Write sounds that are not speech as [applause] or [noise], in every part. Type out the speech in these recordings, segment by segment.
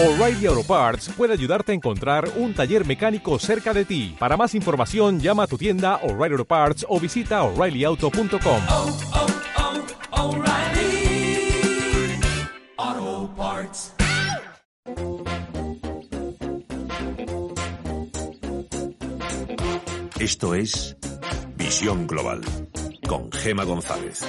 O'Reilly Auto Parts puede ayudarte a encontrar un taller mecánico cerca de ti. Para más información, llama a tu tienda O'Reilly Auto Parts o visita oreillyauto.com. oh, oh, Parts. Esto es Visión Global con Gema González.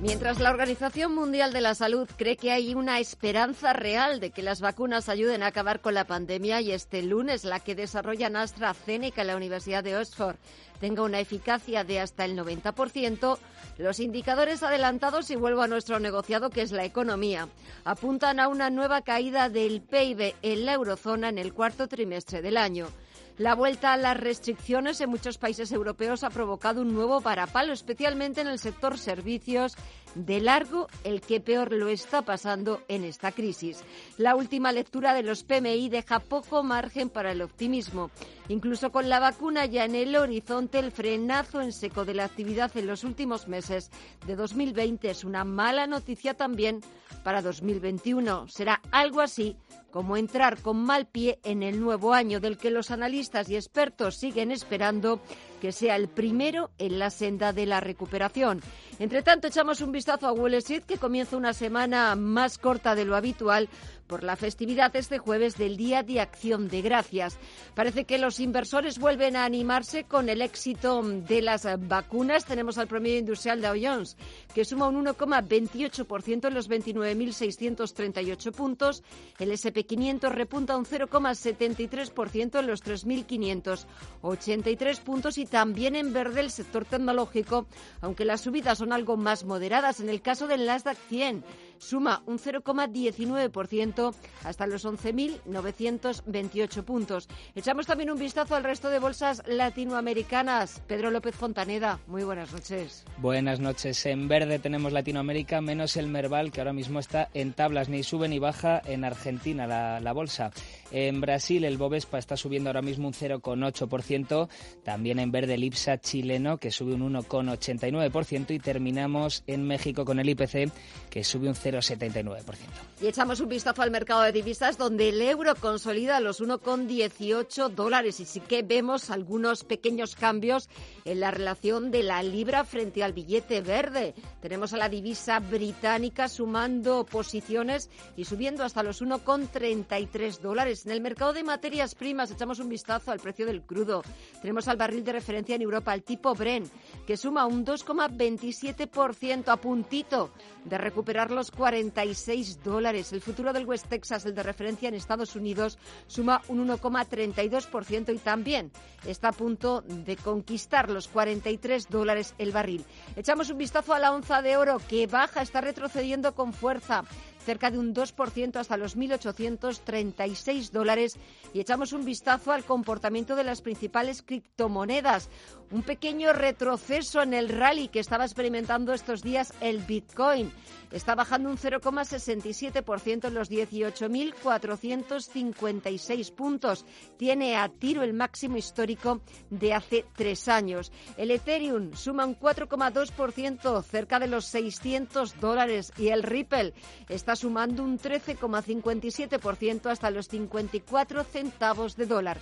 Mientras la Organización Mundial de la Salud cree que hay una esperanza real de que las vacunas ayuden a acabar con la pandemia y este lunes la que desarrollan AstraZeneca en la Universidad de Oxford tenga una eficacia de hasta el 90%, los indicadores adelantados, y vuelvo a nuestro negociado, que es la economía, apuntan a una nueva caída del PIB en la eurozona en el cuarto trimestre del año. La vuelta a las restricciones en muchos países europeos ha provocado un nuevo varapalo, especialmente en el sector servicios, de largo el que peor lo está pasando en esta crisis. La última lectura de los PMI deja poco margen para el optimismo. Incluso con la vacuna ya en el horizonte, el frenazo en seco de la actividad en los últimos meses de 2020 es una mala noticia también para 2021. Será algo así como entrar con mal pie en el nuevo año del que los analistas y expertos siguen esperando que sea el primero en la senda de la recuperación. Entre tanto, echamos un vistazo a Wall Street, que comienza una semana más corta de lo habitual por la festividad este jueves del Día de Acción de Gracias. Parece que los inversores vuelven a animarse con el éxito de las vacunas. Tenemos al promedio industrial Dow Jones, que suma un 1,28% en los 29.638 puntos. El SP500 repunta un 0,73% en los 3.583 puntos y también en verde el sector tecnológico, aunque las subidas son algo más moderadas. En el caso del Nasdaq 100, suma un 0,19% hasta los 11.928 puntos. Echamos también un vistazo al resto de bolsas latinoamericanas. Pedro López Fontaneda, muy buenas noches. Buenas noches. En verde tenemos Latinoamérica, menos el Merval, que ahora mismo está en tablas, ni sube ni baja en Argentina la, la bolsa. En Brasil el Bovespa está subiendo ahora mismo un 0,8%. También en verde el IPSA chileno, que sube un 1,89%. Y terminamos en México con el IPC, que sube un 0,79%. Y echamos un vistazo al mercado de divisas, donde el euro consolida los 1,18 dólares. Y sí que vemos algunos pequeños cambios en la relación de la libra frente al billete verde. Tenemos a la divisa británica sumando posiciones y subiendo hasta los 1,33 dólares. En el mercado de materias primas echamos un vistazo al precio del crudo. Tenemos al barril de referencia en Europa, el tipo Bren, que suma un 2,27% a puntito de recuperar los 46 dólares. El futuro del West Texas, el de referencia en Estados Unidos, suma un 1,32% y también está a punto de conquistar los 43 dólares el barril. Echamos un vistazo a la onza de oro que baja, está retrocediendo con fuerza cerca de un 2% hasta los 1.836 dólares y echamos un vistazo al comportamiento de las principales criptomonedas. Un pequeño retroceso en el rally que estaba experimentando estos días el Bitcoin. Está bajando un 0,67% en los 18.456 puntos. Tiene a tiro el máximo histórico de hace tres años. El Ethereum suma un 4,2% cerca de los 600 dólares y el Ripple está sumando un 13,57% hasta los 54 centavos de dólar.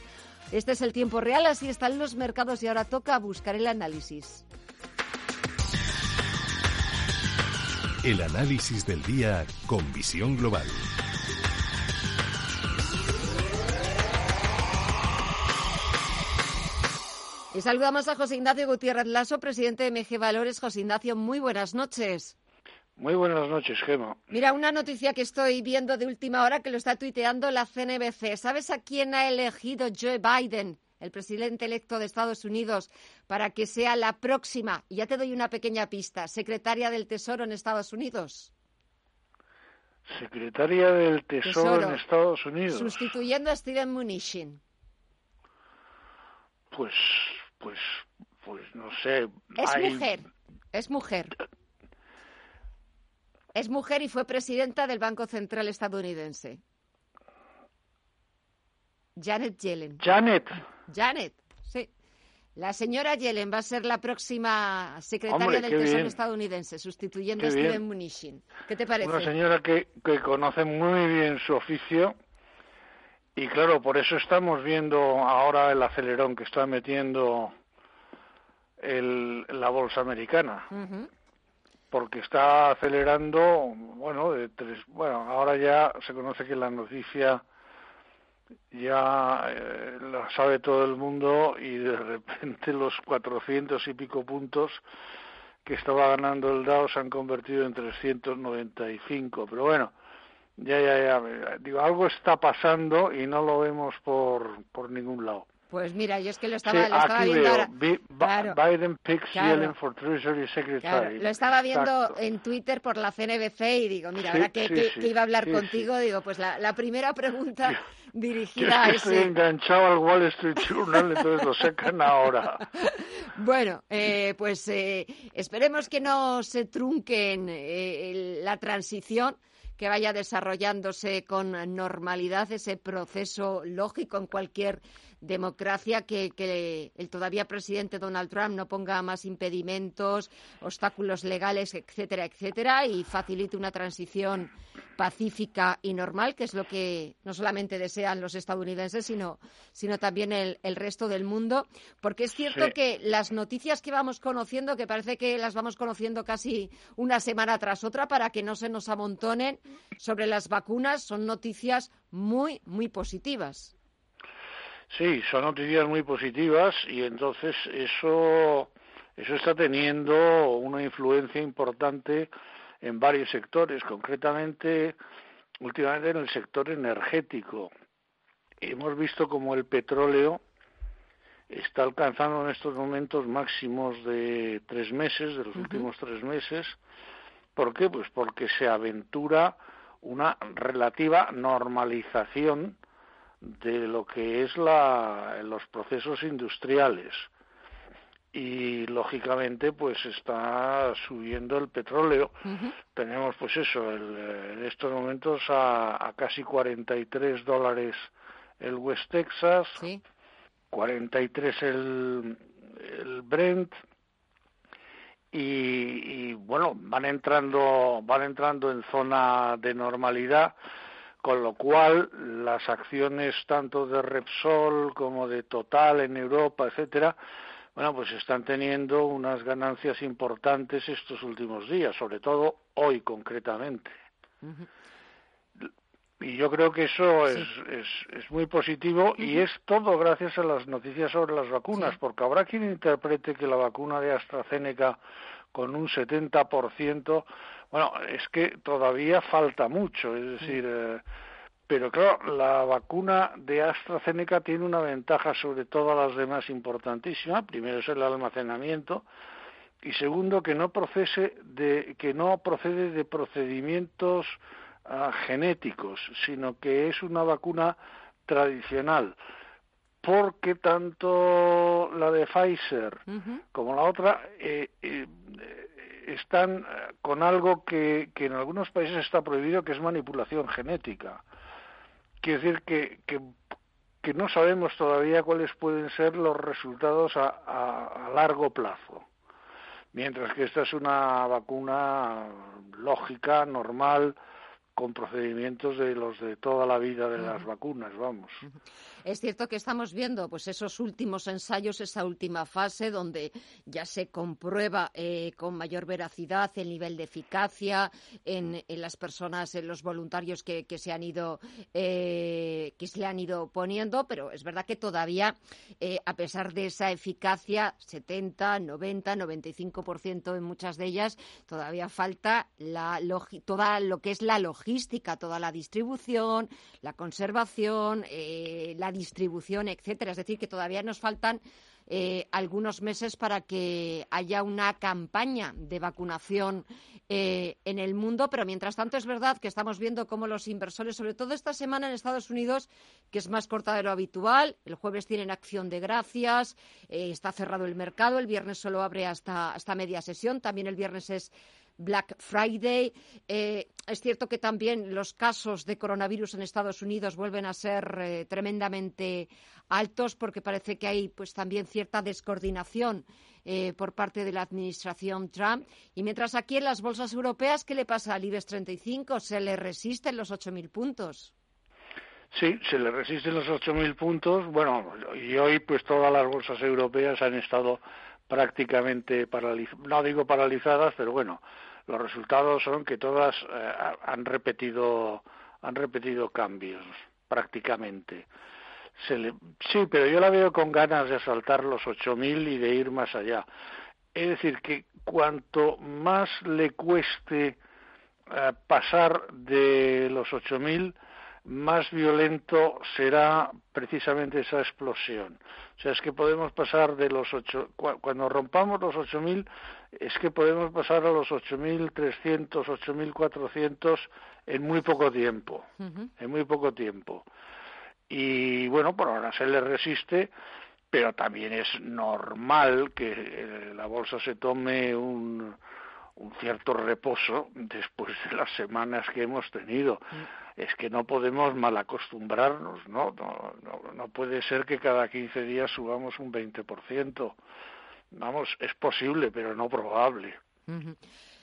Este es el tiempo real, así están los mercados y ahora toca buscar el análisis. El análisis del día con visión global. Y saludamos a José Ignacio Gutiérrez Lasso, presidente de MG Valores. José Ignacio, muy buenas noches. Muy buenas noches, Gema. Mira, una noticia que estoy viendo de última hora que lo está tuiteando la CNBC. ¿Sabes a quién ha elegido Joe Biden, el presidente electo de Estados Unidos, para que sea la próxima, y ya te doy una pequeña pista, secretaria del Tesoro en Estados Unidos? Secretaria del Tesoro, en Estados Unidos. Sustituyendo a Steven Mnuchin. Pues, pues, pues no sé. Es hay- mujer, es mujer. Es mujer y fue presidenta del Banco Central estadounidense. Janet Yellen. Janet. Janet, sí. La señora Yellen va a ser la próxima secretaria Hombre, del Tesoro bien. estadounidense, sustituyendo Qué a bien. Steven Mnuchin. ¿Qué te parece? Una señora que, que conoce muy bien su oficio y claro, por eso estamos viendo ahora el acelerón que está metiendo el, la bolsa americana, porque está acelerando, bueno, de tres, bueno, ahora ya se conoce que la noticia ya eh, la sabe todo el mundo y de repente los 400 y pico puntos que estaba ganando el Dow se han convertido en 395, pero bueno, ya, ya, ya, digo, algo está pasando y no lo vemos por, por ningún lado. Pues mira, yo es que lo Sí, estaba, lo estaba viendo veo, ahora. Bi- Claro. Biden picks Claro. Yellen for Treasury Secretary. Claro, lo estaba viendo Exacto. en Twitter por la CNBC y digo, mira, Sí, ahora que, sí, que- sí, que iba a hablar sí, contigo, digo, pues la, la primera pregunta Yo dirigida a es que estoy ese... enganchado al Wall Street Journal, entonces lo sacan ahora. [laughs] Bueno, eh, pues eh, esperemos que no se trunquen eh, la transición, que vaya desarrollándose con normalidad ese proceso lógico en cualquier democracia, que, que el todavía presidente Donald Trump no ponga más impedimentos, obstáculos legales, etcétera, etcétera, y facilite una transición pacífica y normal, que es lo que no solamente desean los estadounidenses, sino, sino también el, el resto del mundo. Porque es cierto Sí. que las noticias que vamos conociendo, que parece que las vamos conociendo casi una semana tras otra para que no se nos amontonen sobre las vacunas, son noticias muy, muy positivas. Sí, son noticias muy positivas y entonces eso, eso está teniendo una influencia importante en varios sectores, concretamente últimamente en el sector energético. Hemos visto como el petróleo está alcanzando en estos momentos máximos de tres meses, de los últimos tres meses. ¿Por qué? Pues porque se aventura una relativa normalización de lo que es la, los procesos industriales. Y lógicamente pues está subiendo el petróleo. Tenemos pues eso el, en estos momentos a, a casi 43 dólares el West Texas Sí. 43 el, el Brent. Y, y, bueno van entrando van entrando en zona de normalidad con lo cual las acciones tanto de Repsol como de Total en Europa etcétera bueno pues están teniendo unas ganancias importantes estos últimos días sobre todo hoy concretamente y yo creo que eso es, es, es muy positivo y es todo gracias a las noticias sobre las vacunas, Sí. porque habrá quien interprete que la vacuna de AstraZeneca con un 70%, bueno, es que todavía falta mucho, es decir, eh, pero claro, la vacuna de AstraZeneca tiene una ventaja sobre todas las demás importantísima, primero es el almacenamiento, y segundo que no procese de que no procede de procedimientos ah, genéticos sino que es una vacuna tradicional. Porque tanto la de Pfizer como la otra eh, eh, eh, están eh, con algo que, que en algunos países está prohibido que es manipulación genética. Quiere decir que, que que no sabemos todavía cuáles pueden ser los resultados a, a- a largo plazo. Mientras que esta es una vacuna lógica, normal, con procedimientos de los de toda la vida de las vacunas, vamos. Es cierto que estamos viendo pues esos últimos ensayos, esa última fase donde ya se comprueba eh, con mayor veracidad el nivel de eficacia en, en las personas, en los voluntarios que, que se han ido eh, que se le han ido poniendo, pero es verdad que todavía eh, a pesar de esa eficacia 70, 90, 95% en muchas de ellas todavía falta la toda lo que es la logística, toda la distribución, la conservación, eh, la distribución, etcétera. Es decir, que todavía nos faltan eh, algunos meses para que haya una campaña de vacunación eh, en el mundo, pero mientras tanto es verdad que estamos viendo cómo los inversores, sobre todo esta semana en Estados Unidos, que es más corta de lo habitual, el jueves tienen acción de gracias, eh, está cerrado el mercado, el viernes solo abre hasta, hasta media sesión, también el viernes es Black Friday. Eh, es cierto que también los casos de coronavirus en Estados Unidos vuelven a ser eh, tremendamente altos porque parece que hay pues también cierta descoordinación eh, por parte de la administración Trump. Y mientras aquí en las bolsas europeas, ¿qué le pasa al IBEX 35? ¿Se le resisten los 8.000 puntos? Sí, se le resisten los 8.000 puntos. Bueno, y hoy pues todas las bolsas europeas han estado prácticamente paralizadas, no digo paralizadas, pero bueno, los resultados son que todas eh, han repetido han repetido cambios prácticamente. sí, pero yo la veo con ganas de saltar los 8.000 y de ir más allá. Es decir, que cuanto más le cueste eh, pasar de los 8.000, más violento será precisamente esa explosión. O sea, es que podemos pasar de los ocho, cuando rompamos los 8.000, es que podemos pasar a los 8.300, 8.400 en muy poco tiempo, en muy poco tiempo. Y bueno, por ahora se le resiste, pero también es normal que eh, la bolsa se tome un, un cierto reposo después de las semanas que hemos tenido. Mm. Es que no podemos mal acostumbrarnos, ¿no? No, no, no puede ser que cada 15 días subamos un 20%. Vamos, es posible, pero no probable.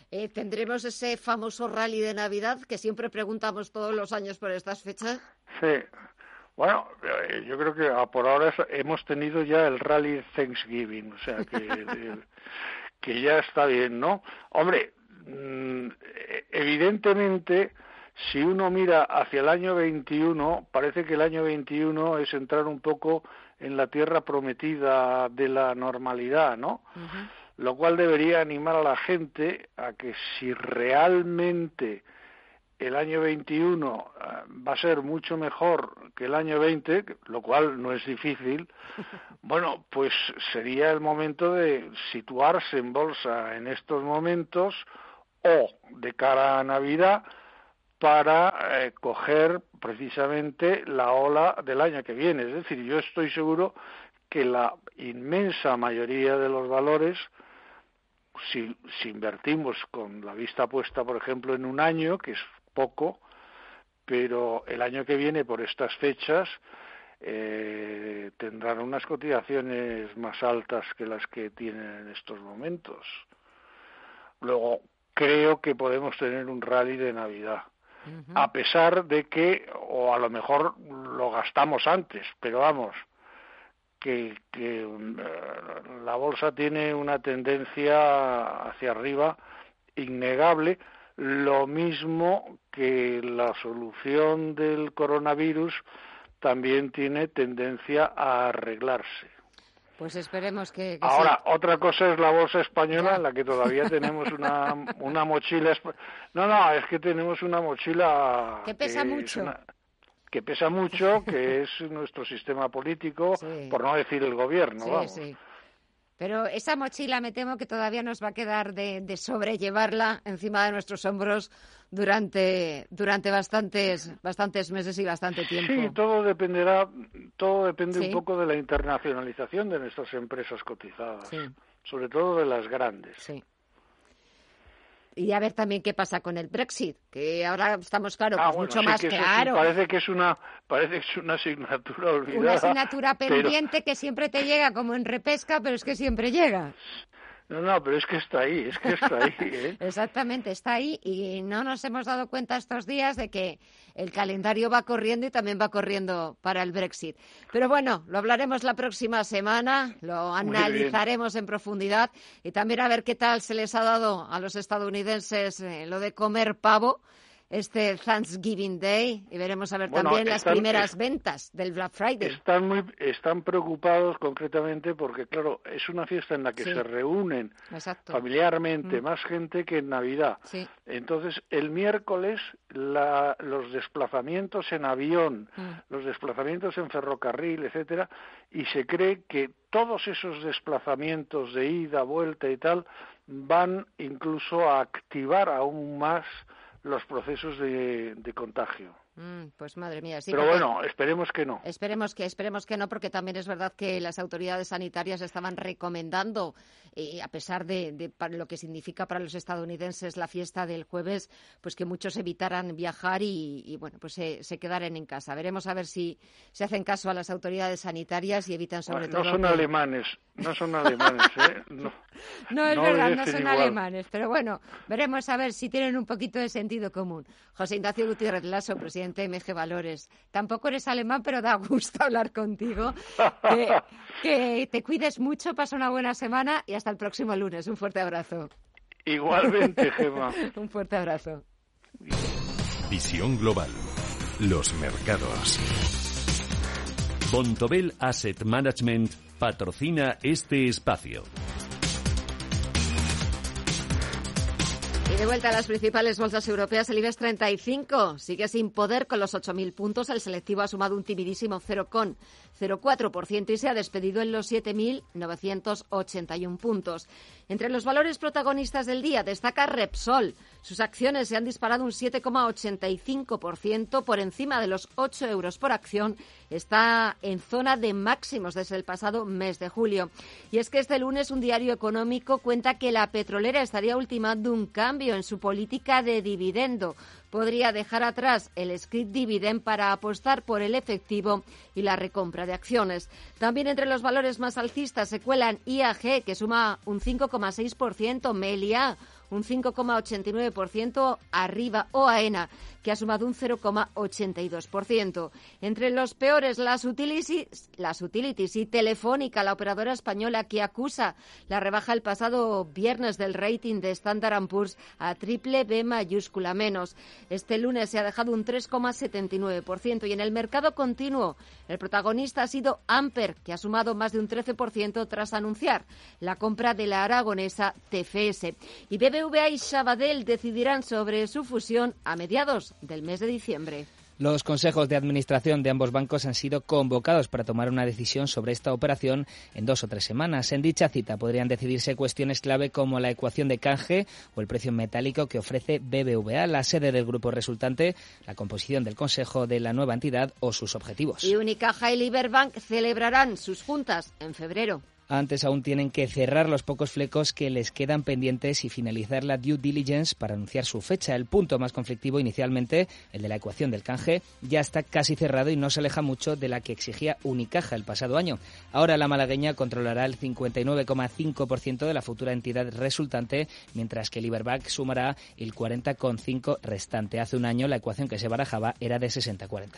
Eh, ¿Tendremos ese famoso rally de Navidad que siempre preguntamos todos los años por estas fechas? Sí. Bueno, eh, yo creo que por ahora hemos tenido ya el rally Thanksgiving, o sea que [laughs] que ya está bien, ¿no? Hombre, mm, evidentemente, si uno mira hacia el año 21, parece que el año 21 es entrar un poco en la tierra prometida de la normalidad, ¿no? Lo cual debería animar a la gente a que si realmente el año 21 eh, va a ser mucho mejor que el año 20, lo cual no es difícil, [laughs] bueno, pues sería el momento de situarse en bolsa en estos momentos o de cara a Navidad para eh, coger precisamente la ola del año que viene. Es decir, yo estoy seguro que la inmensa mayoría de los valores si, si, invertimos con la vista puesta, por ejemplo, en un año, que es poco, pero el año que viene, por estas fechas, eh, tendrán unas cotizaciones más altas que las que tienen en estos momentos. Luego, creo que podemos tener un rally de Navidad, a pesar de que, o a lo mejor lo gastamos antes, pero vamos, que, que eh, la bolsa tiene una tendencia hacia arriba innegable, lo mismo que la solución del coronavirus también tiene tendencia a arreglarse. Pues esperemos que. Ahora, otra cosa es la bolsa española, en la que todavía tenemos una, [laughs] una mochila. No, no, es que tenemos una mochila. Que pesa mucho. que pesa mucho, que es nuestro sistema político, [laughs] por no decir el gobierno. vamos. Pero esa mochila me temo que todavía nos va a quedar de, sobrellevarla encima de nuestros hombros durante, durante bastantes, bastantes meses y bastante tiempo. Sí, todo dependerá, todo depende un poco de la internacionalización de nuestras empresas cotizadas, sobre todo de las grandes. Sí y a ver también qué pasa con el Brexit, que ahora estamos, claro, ah, pues mucho más claro. parece que es una parece que es una asignatura olvidada. Una asignatura pendiente que siempre te llega como en repesca, pero es que siempre llega. No, no, pero es que está ahí, es que está ahí. [laughs] ¿eh? Exactamente, está ahí y no nos hemos dado cuenta estos días de que el calendario va corriendo y también va corriendo para el Brexit. Pero bueno, lo hablaremos la próxima semana, lo analizaremos en profundidad y también a ver qué tal se les ha dado a los estadounidenses eh, lo de comer pavo este Thanksgiving Day y veremos a ver también las primeras ventas del Black Friday. Están muy están preocupados concretamente porque claro, es una fiesta en la que se reúnen familiarmente mm. más gente que en Navidad. Entonces, el miércoles los desplazamientos en avión, mm. los desplazamientos en ferrocarril, etcétera, y se cree que todos esos desplazamientos de ida, vuelta y tal van incluso a activar aún más los procesos de, de contagio. Mm, pues madre mía, sí. Pero bueno, esperemos que no. Esperemos que, esperemos que no, porque también es verdad que las autoridades sanitarias estaban recomendando, eh, a pesar de, de lo que significa para los estadounidenses la fiesta del jueves, pues que muchos evitaran viajar y, y, bueno, pues se, se quedaran en casa. Veremos a ver si se hacen caso a las autoridades sanitarias y evitan sobre Bueno, no todo. son que- alemanes, no son alemanes, ¿eh? No, [laughs] No es no verdad, no son igual. alemanes, pero bueno, veremos a ver si tienen un poquito de sentido común. José Ignacio Gutiérrez Lasso, presidente de MG Valores. Tampoco eres alemán, pero da gusto hablar contigo. [laughs] Que, que te cuides mucho, pasa una buena semana y hasta el próximo lunes. Un fuerte abrazo. Igualmente, [laughs] Gemma. Un fuerte abrazo. Visión global. Los mercados. Bontobel Asset Management patrocina este espacio. Y de vuelta a las principales bolsas europeas, el IBEX 35 sigue sin poder con los 8.000 puntos. El selectivo ha sumado un timidísimo 0,04% y se ha despedido en los 7.981 puntos. Entre los valores protagonistas del día destaca Repsol. Sus acciones se han disparado un 7,85% por encima de los 8 euros por acción. Está en zona de máximos desde el pasado mes de julio. Y es que este lunes un diario económico cuenta que la petrolera estaría ultimando un cambio en su política de dividendo. Podría dejar atrás el script dividend para apostar por el efectivo y la recompra de acciones. También entre los valores más alcistas se cuelan IAG, que suma un 5,6%, Melia, un 5,89% arriba. O AENA, que ha sumado un 0,82%. Entre los peores, las utilities, las utilities y Telefónica, la operadora española que acusa la rebaja el pasado viernes del rating de Standard Poor's a triple B mayúscula menos. Este lunes se ha dejado un 3,79% y en el mercado continuo el protagonista ha sido Amper, que ha sumado más de un 13% tras anunciar la compra de la aragonesa TFS. Y BBVA y Sabadell decidirán sobre su fusión a mediados del mes de diciembre. Los consejos de administración de ambos bancos han sido convocados para tomar una decisión sobre esta operación en dos o tres semanas. En dicha cita podrían decidirse cuestiones clave como la ecuación de canje o el precio metálico que ofrece BBVA, la sede del grupo resultante, la composición del consejo de la nueva entidad o sus objetivos. Y Unicaja y Liberbank celebrarán sus juntas en febrero. Antes aún tienen que cerrar los pocos flecos que les quedan pendientes y finalizar la due diligence para anunciar su fecha. El punto más conflictivo inicialmente, el de la ecuación del canje, ya está casi cerrado y no se aleja mucho de la que exigía Unicaja el pasado año. Ahora la malagueña controlará el 59,5% de la futura entidad resultante, mientras que Liberbank sumará el 40,5% restante. Hace un año la ecuación que se barajaba era de 60-40.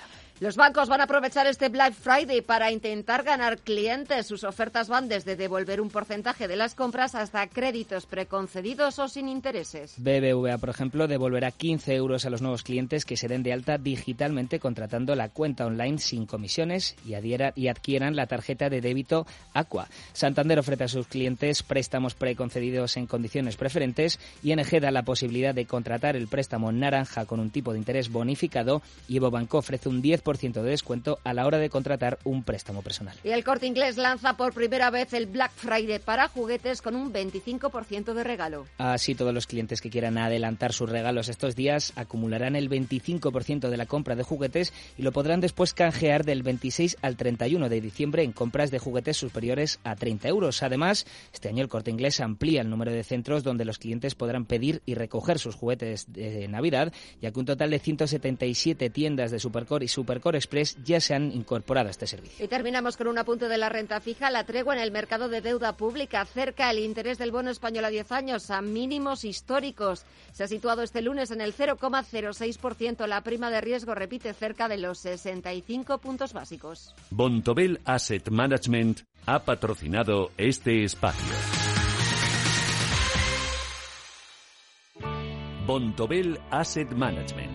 Los bancos van a aprovechar este Black Friday para intentar ganar clientes. Sus ofertas van desde devolver un porcentaje de las compras hasta créditos preconcedidos o sin intereses. BBVA, por ejemplo, devolverá 15 euros a los nuevos clientes que se den de alta digitalmente contratando la cuenta online sin comisiones y, adquieran la tarjeta de débito Aqua. Santander ofrece a sus clientes préstamos preconcedidos en condiciones preferentes ING da la posibilidad de contratar el préstamo naranja con un tipo de interés bonificado y Evo Banco ofrece un 10% de descuento a la hora de contratar un préstamo personal. Y el corte inglés lanza por primera vez el Black Friday para juguetes con un 25% de regalo. Así todos los clientes que quieran adelantar sus regalos estos días acumularán el 25% de la compra de juguetes y lo podrán después canjear del 26 al 31 de diciembre en compras de juguetes superiores a 30 euros. Además, este año el corte inglés amplía el número de centros donde los clientes podrán pedir y recoger sus juguetes de Navidad, ya que un total de 177 tiendas de Supercore y Supercore Express ya se han incorporado a este servicio. Y terminamos con un apunte de la renta fija. La tregua en el mercado de deuda pública acerca el interés del bono español a 10 años a mínimos históricos. Se ha situado este lunes en el 0,06%. La prima de riesgo repite cerca de los 65 puntos básicos. Bontobel Asset Management ha patrocinado este espacio. Bontobel Asset Management.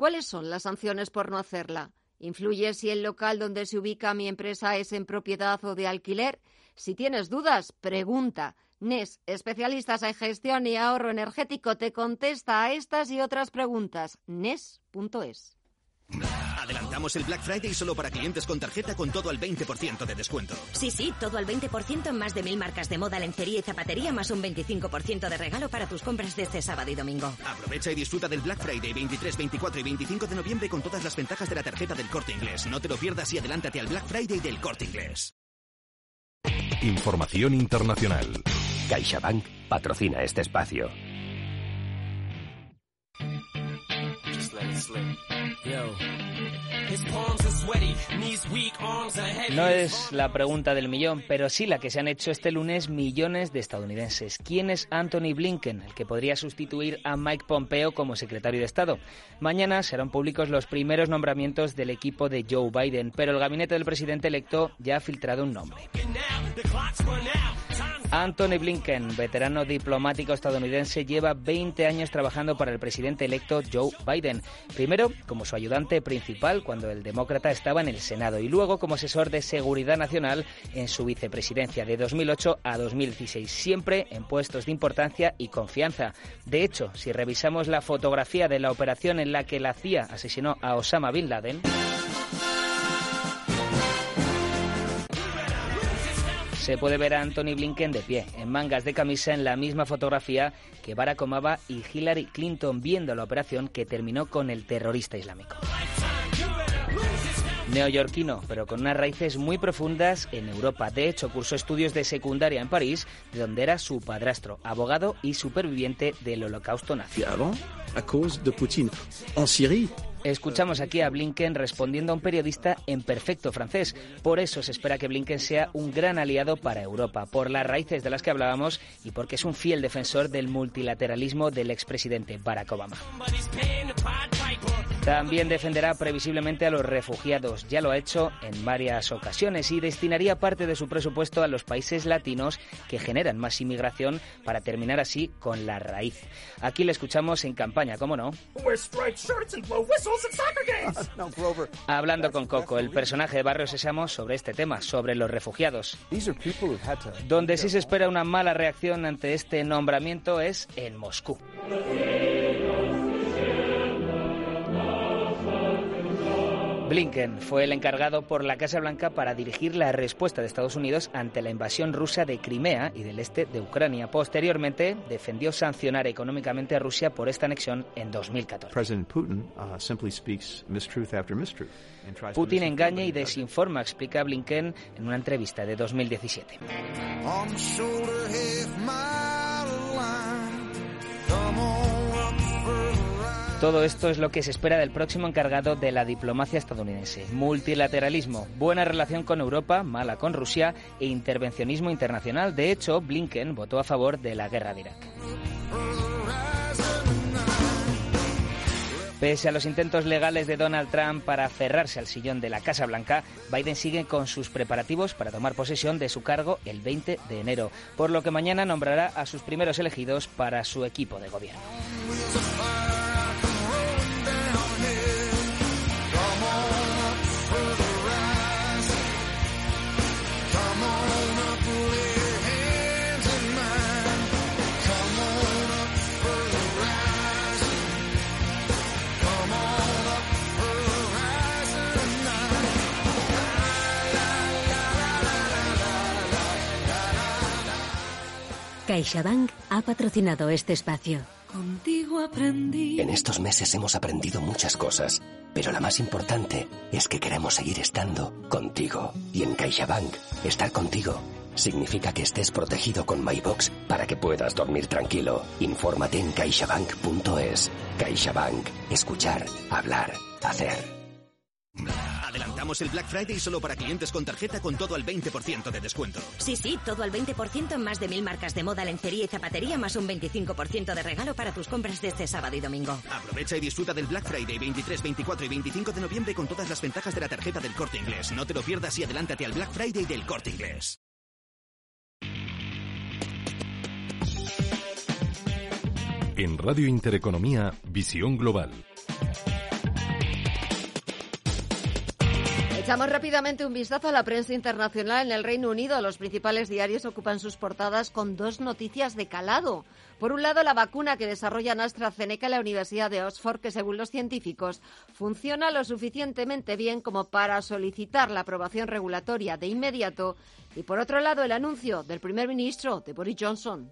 ¿Cuáles son las sanciones por no hacerla? ¿Influye si el local donde se ubica mi empresa es en propiedad o de alquiler? Si tienes dudas, pregunta. NES, especialistas en gestión y ahorro energético, te contesta a estas y otras preguntas. NES.es. Adelantamos el Black Friday solo para clientes con tarjeta con todo al 20% de descuento. Sí, sí, todo al 20% en más de mil marcas de moda, lencería y zapatería, más un 25% de regalo para tus compras de este sábado y domingo. Aprovecha y disfruta del Black Friday 23, 24 y 25 de noviembre con todas las ventajas de la tarjeta del Corte Inglés. No te lo pierdas y adelántate al Black Friday del Corte Inglés. Información internacional. CaixaBank patrocina este espacio. No es la pregunta del millón, pero sí la que se han hecho este lunes millones de estadounidenses. ¿Quién es Anthony Blinken, el que podría sustituir a Mike Pompeo como secretario de Estado? Mañana serán públicos los primeros nombramientos del equipo de Joe Biden, pero el gabinete del presidente electo ya ha filtrado un nombre. Anthony Blinken, veterano diplomático estadounidense, lleva 20 años trabajando para el presidente electo Joe Biden. Primero como su ayudante principal cuando el demócrata estaba en el Senado y luego como asesor de seguridad nacional en su vicepresidencia de 2008 a 2016, siempre en puestos de importancia y confianza. De hecho, si revisamos la fotografía de la operación en la que la CIA asesinó a Osama Bin Laden, se puede ver a Anthony Blinken de pie, en mangas de camisa, en la misma fotografía que Barack Obama y Hillary Clinton viendo la operación que terminó con el terrorista islámico. Neoyorquino, pero con unas raíces muy profundas en Europa. De hecho, cursó estudios de secundaria en París, de donde era su padrastro, abogado y superviviente del holocausto nazi. de. En Escuchamos aquí a Blinken respondiendo a un periodista en perfecto francés. Por eso se espera que Blinken sea un gran aliado para Europa, por las raíces de las que hablábamos y porque es un fiel defensor del multilateralismo del expresidente Barack Obama. También defenderá previsiblemente a los refugiados, ya lo ha hecho en varias ocasiones y destinaría parte de su presupuesto a los países latinos que generan más inmigración para terminar así con la raíz. Aquí le escuchamos en campaña, ¿cómo no? [laughs] Hablando con Coco, el personaje de Barrio Sésamo, sobre este tema, sobre los refugiados. Donde sí se espera una mala reacción ante este nombramiento es en Moscú. Blinken fue el encargado por la Casa Blanca para dirigir la respuesta de Estados Unidos ante la invasión rusa de Crimea y del este de Ucrania. Posteriormente, defendió sancionar económicamente a Rusia por esta anexión en 2014. Putin engaña y desinforma, explica Blinken en una entrevista de 2017. Todo esto es lo que se espera del próximo encargado de la diplomacia estadounidense. Multilateralismo, buena relación con Europa, mala con Rusia e intervencionismo internacional. De hecho, Blinken votó a favor de la guerra de Irak. Pese a los intentos legales de Donald Trump para aferrarse al sillón de la Casa Blanca, Biden sigue con sus preparativos para tomar posesión de su cargo el 20 de enero, por lo que mañana nombrará a sus primeros elegidos para su equipo de gobierno. CaixaBank ha patrocinado este espacio. Contigo aprendí. En estos meses hemos aprendido muchas cosas, pero la más importante es que queremos seguir estando contigo. Y en CaixaBank, estar contigo significa que estés protegido con MyBox para que puedas dormir tranquilo. Infórmate en caixabank.es. CaixaBank. Escuchar, hablar, hacer. Adelantamos el Black Friday solo para clientes con tarjeta con todo al 20% de descuento. Sí, sí, todo al 20% en más de mil marcas de moda, lencería y zapatería, más un 25% de regalo para tus compras de este sábado y domingo. Aprovecha y disfruta del Black Friday 23, 24 y 25 de noviembre con todas las ventajas de la tarjeta del Corte Inglés. No te lo pierdas y adelántate al Black Friday del Corte Inglés. En Radio Intereconomía, Visión Global. Echamos rápidamente un vistazo a la prensa internacional en el Reino Unido. Los principales diarios ocupan sus portadas con dos noticias de calado. Por un lado, la vacuna que desarrolla AstraZeneca en la Universidad de Oxford, que según los científicos funciona lo suficientemente bien como para solicitar la aprobación regulatoria de inmediato. Y por otro lado, el anuncio del primer ministro de Boris Johnson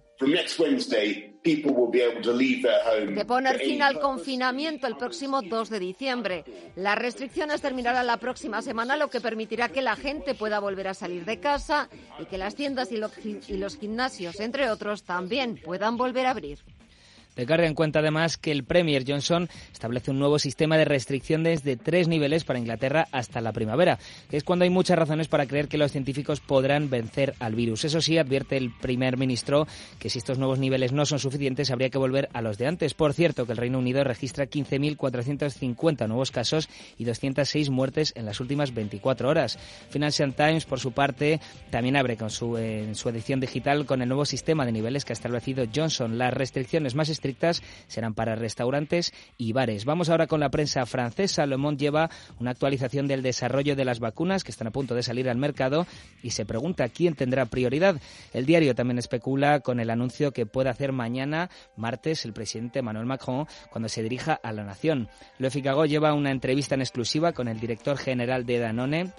de poner fin al confinamiento el próximo 2 de diciembre. Las restricciones terminarán la próxima semana, lo que permitirá que la gente pueda volver a salir de casa y que las tiendas y los gimnasios, entre otros, también puedan volver a abrir. The Guardian cuenta además que el Premier Johnson establece un nuevo sistema de restricciones de tres niveles para Inglaterra hasta la primavera, que es cuando hay muchas razones para creer que los científicos podrán vencer al virus. Eso sí, advierte el primer ministro que si estos nuevos niveles no son suficientes, habría que volver a los de antes. Por cierto, que el Reino Unido registra 15.450 nuevos casos y 206 muertes en las últimas 24 horas. Financial Times, por su parte, también abre con su, en su edición digital con el nuevo sistema de niveles que ha establecido Johnson. Las restricciones más estrictas serán para restaurantes y bares. Vamos ahora con la prensa francesa. Le Monde lleva una actualización del desarrollo de las vacunas que están a punto de salir al mercado y se pregunta quién tendrá prioridad. El diario también especula con el anuncio que puede hacer mañana, martes, el presidente Emmanuel Macron cuando se dirija a la nación. Le Figaro lleva una entrevista en exclusiva con el director general de Danone,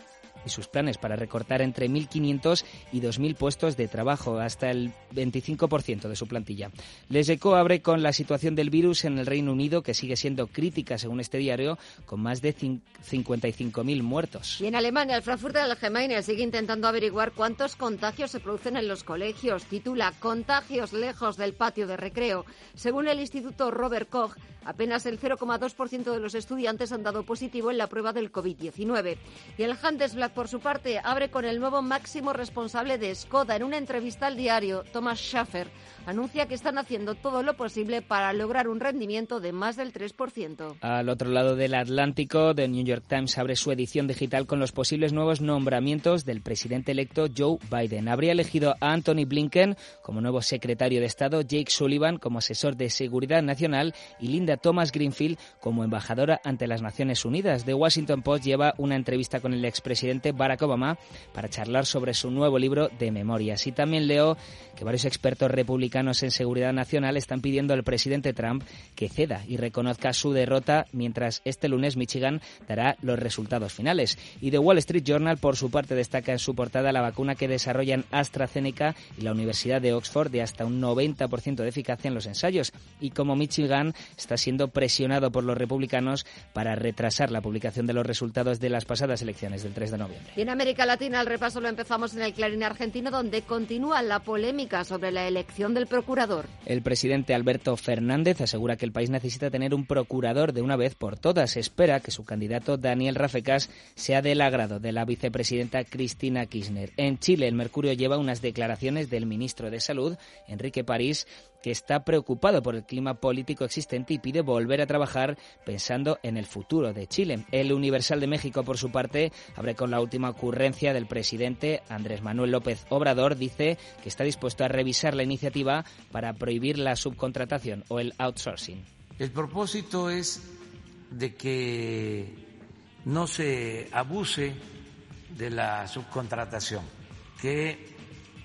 y sus planes para recortar entre 1.500 y 2.000 puestos de trabajo, hasta el 25% de su plantilla. Les Eco abre con la situación del virus en el Reino Unido, que sigue siendo crítica, según este diario, con más de 55.000 muertos. Y en Alemania, el Frankfurter Allgemeine sigue intentando averiguar cuántos contagios se producen en los colegios. Titula Contagios lejos del patio de recreo. Según el Instituto Robert Koch, apenas el 0,2% de los estudiantes han dado positivo en la prueba del COVID-19. Y el Handelsblatt por su parte, abre con el nuevo máximo responsable de Skoda. En una entrevista al diario, Thomas Schaffer anuncia que están haciendo todo lo posible para lograr un rendimiento de más del 3%. Al otro lado del Atlántico, The New York Times abre su edición digital con los posibles nuevos nombramientos del presidente electo Joe Biden. Habría elegido a Anthony Blinken como nuevo secretario de Estado, Jake Sullivan como asesor de seguridad nacional y Linda Thomas Greenfield como embajadora ante las Naciones Unidas. The Washington Post lleva una entrevista con el expresidente Barack Obama para charlar sobre su nuevo libro de memorias. Y también leo que varios expertos republicanos en seguridad nacional están pidiendo al presidente Trump que ceda y reconozca su derrota mientras este lunes Michigan dará los resultados finales. Y The Wall Street Journal, por su parte, destaca en su portada la vacuna que desarrollan AstraZeneca y la Universidad de Oxford de hasta un 90% de eficacia en los ensayos. Y como Michigan está siendo presionado por los republicanos para retrasar la publicación de los resultados de las pasadas elecciones del 3 de noviembre. Y en América Latina el repaso lo empezamos en el Clarín argentino, donde continúa la polémica sobre la elección procurador. El presidente Alberto Fernández asegura que el país necesita tener un procurador de una vez por todas. Espera que su candidato Daniel Rafecas sea del agrado de la vicepresidenta Cristina Kirchner. En Chile, el Mercurio lleva unas declaraciones del ministro de Salud, Enrique París, que está preocupado por el clima político existente y pide volver a trabajar pensando en el futuro de Chile. El Universal de México, por su parte, abre con la última ocurrencia del presidente Andrés Manuel López Obrador. Dice que está dispuesto a revisar la iniciativa para prohibir la subcontratación o el outsourcing. El propósito es de que no se abuse de la subcontratación, que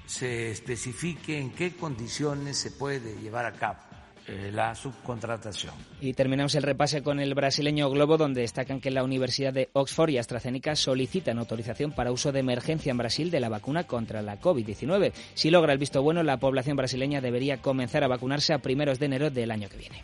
se especifique en qué condiciones se puede llevar a cabo eh, la subcontratación. Y terminamos el repase con el brasileño Globo, donde destacan que la Universidad de Oxford y AstraZeneca solicitan autorización para uso de emergencia en Brasil de la vacuna contra la COVID-19. Si logra el visto bueno, la población brasileña debería comenzar a vacunarse a primeros de enero del año que viene.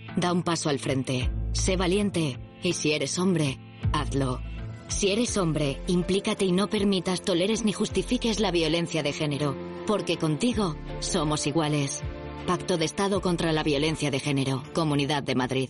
Da un paso al frente. Sé valiente. Y si eres hombre, hazlo. Si eres hombre, implícate y no permitas, toleres ni justifiques la violencia de género, porque contigo somos iguales. Pacto de Estado contra la Violencia de Género, Comunidad de Madrid.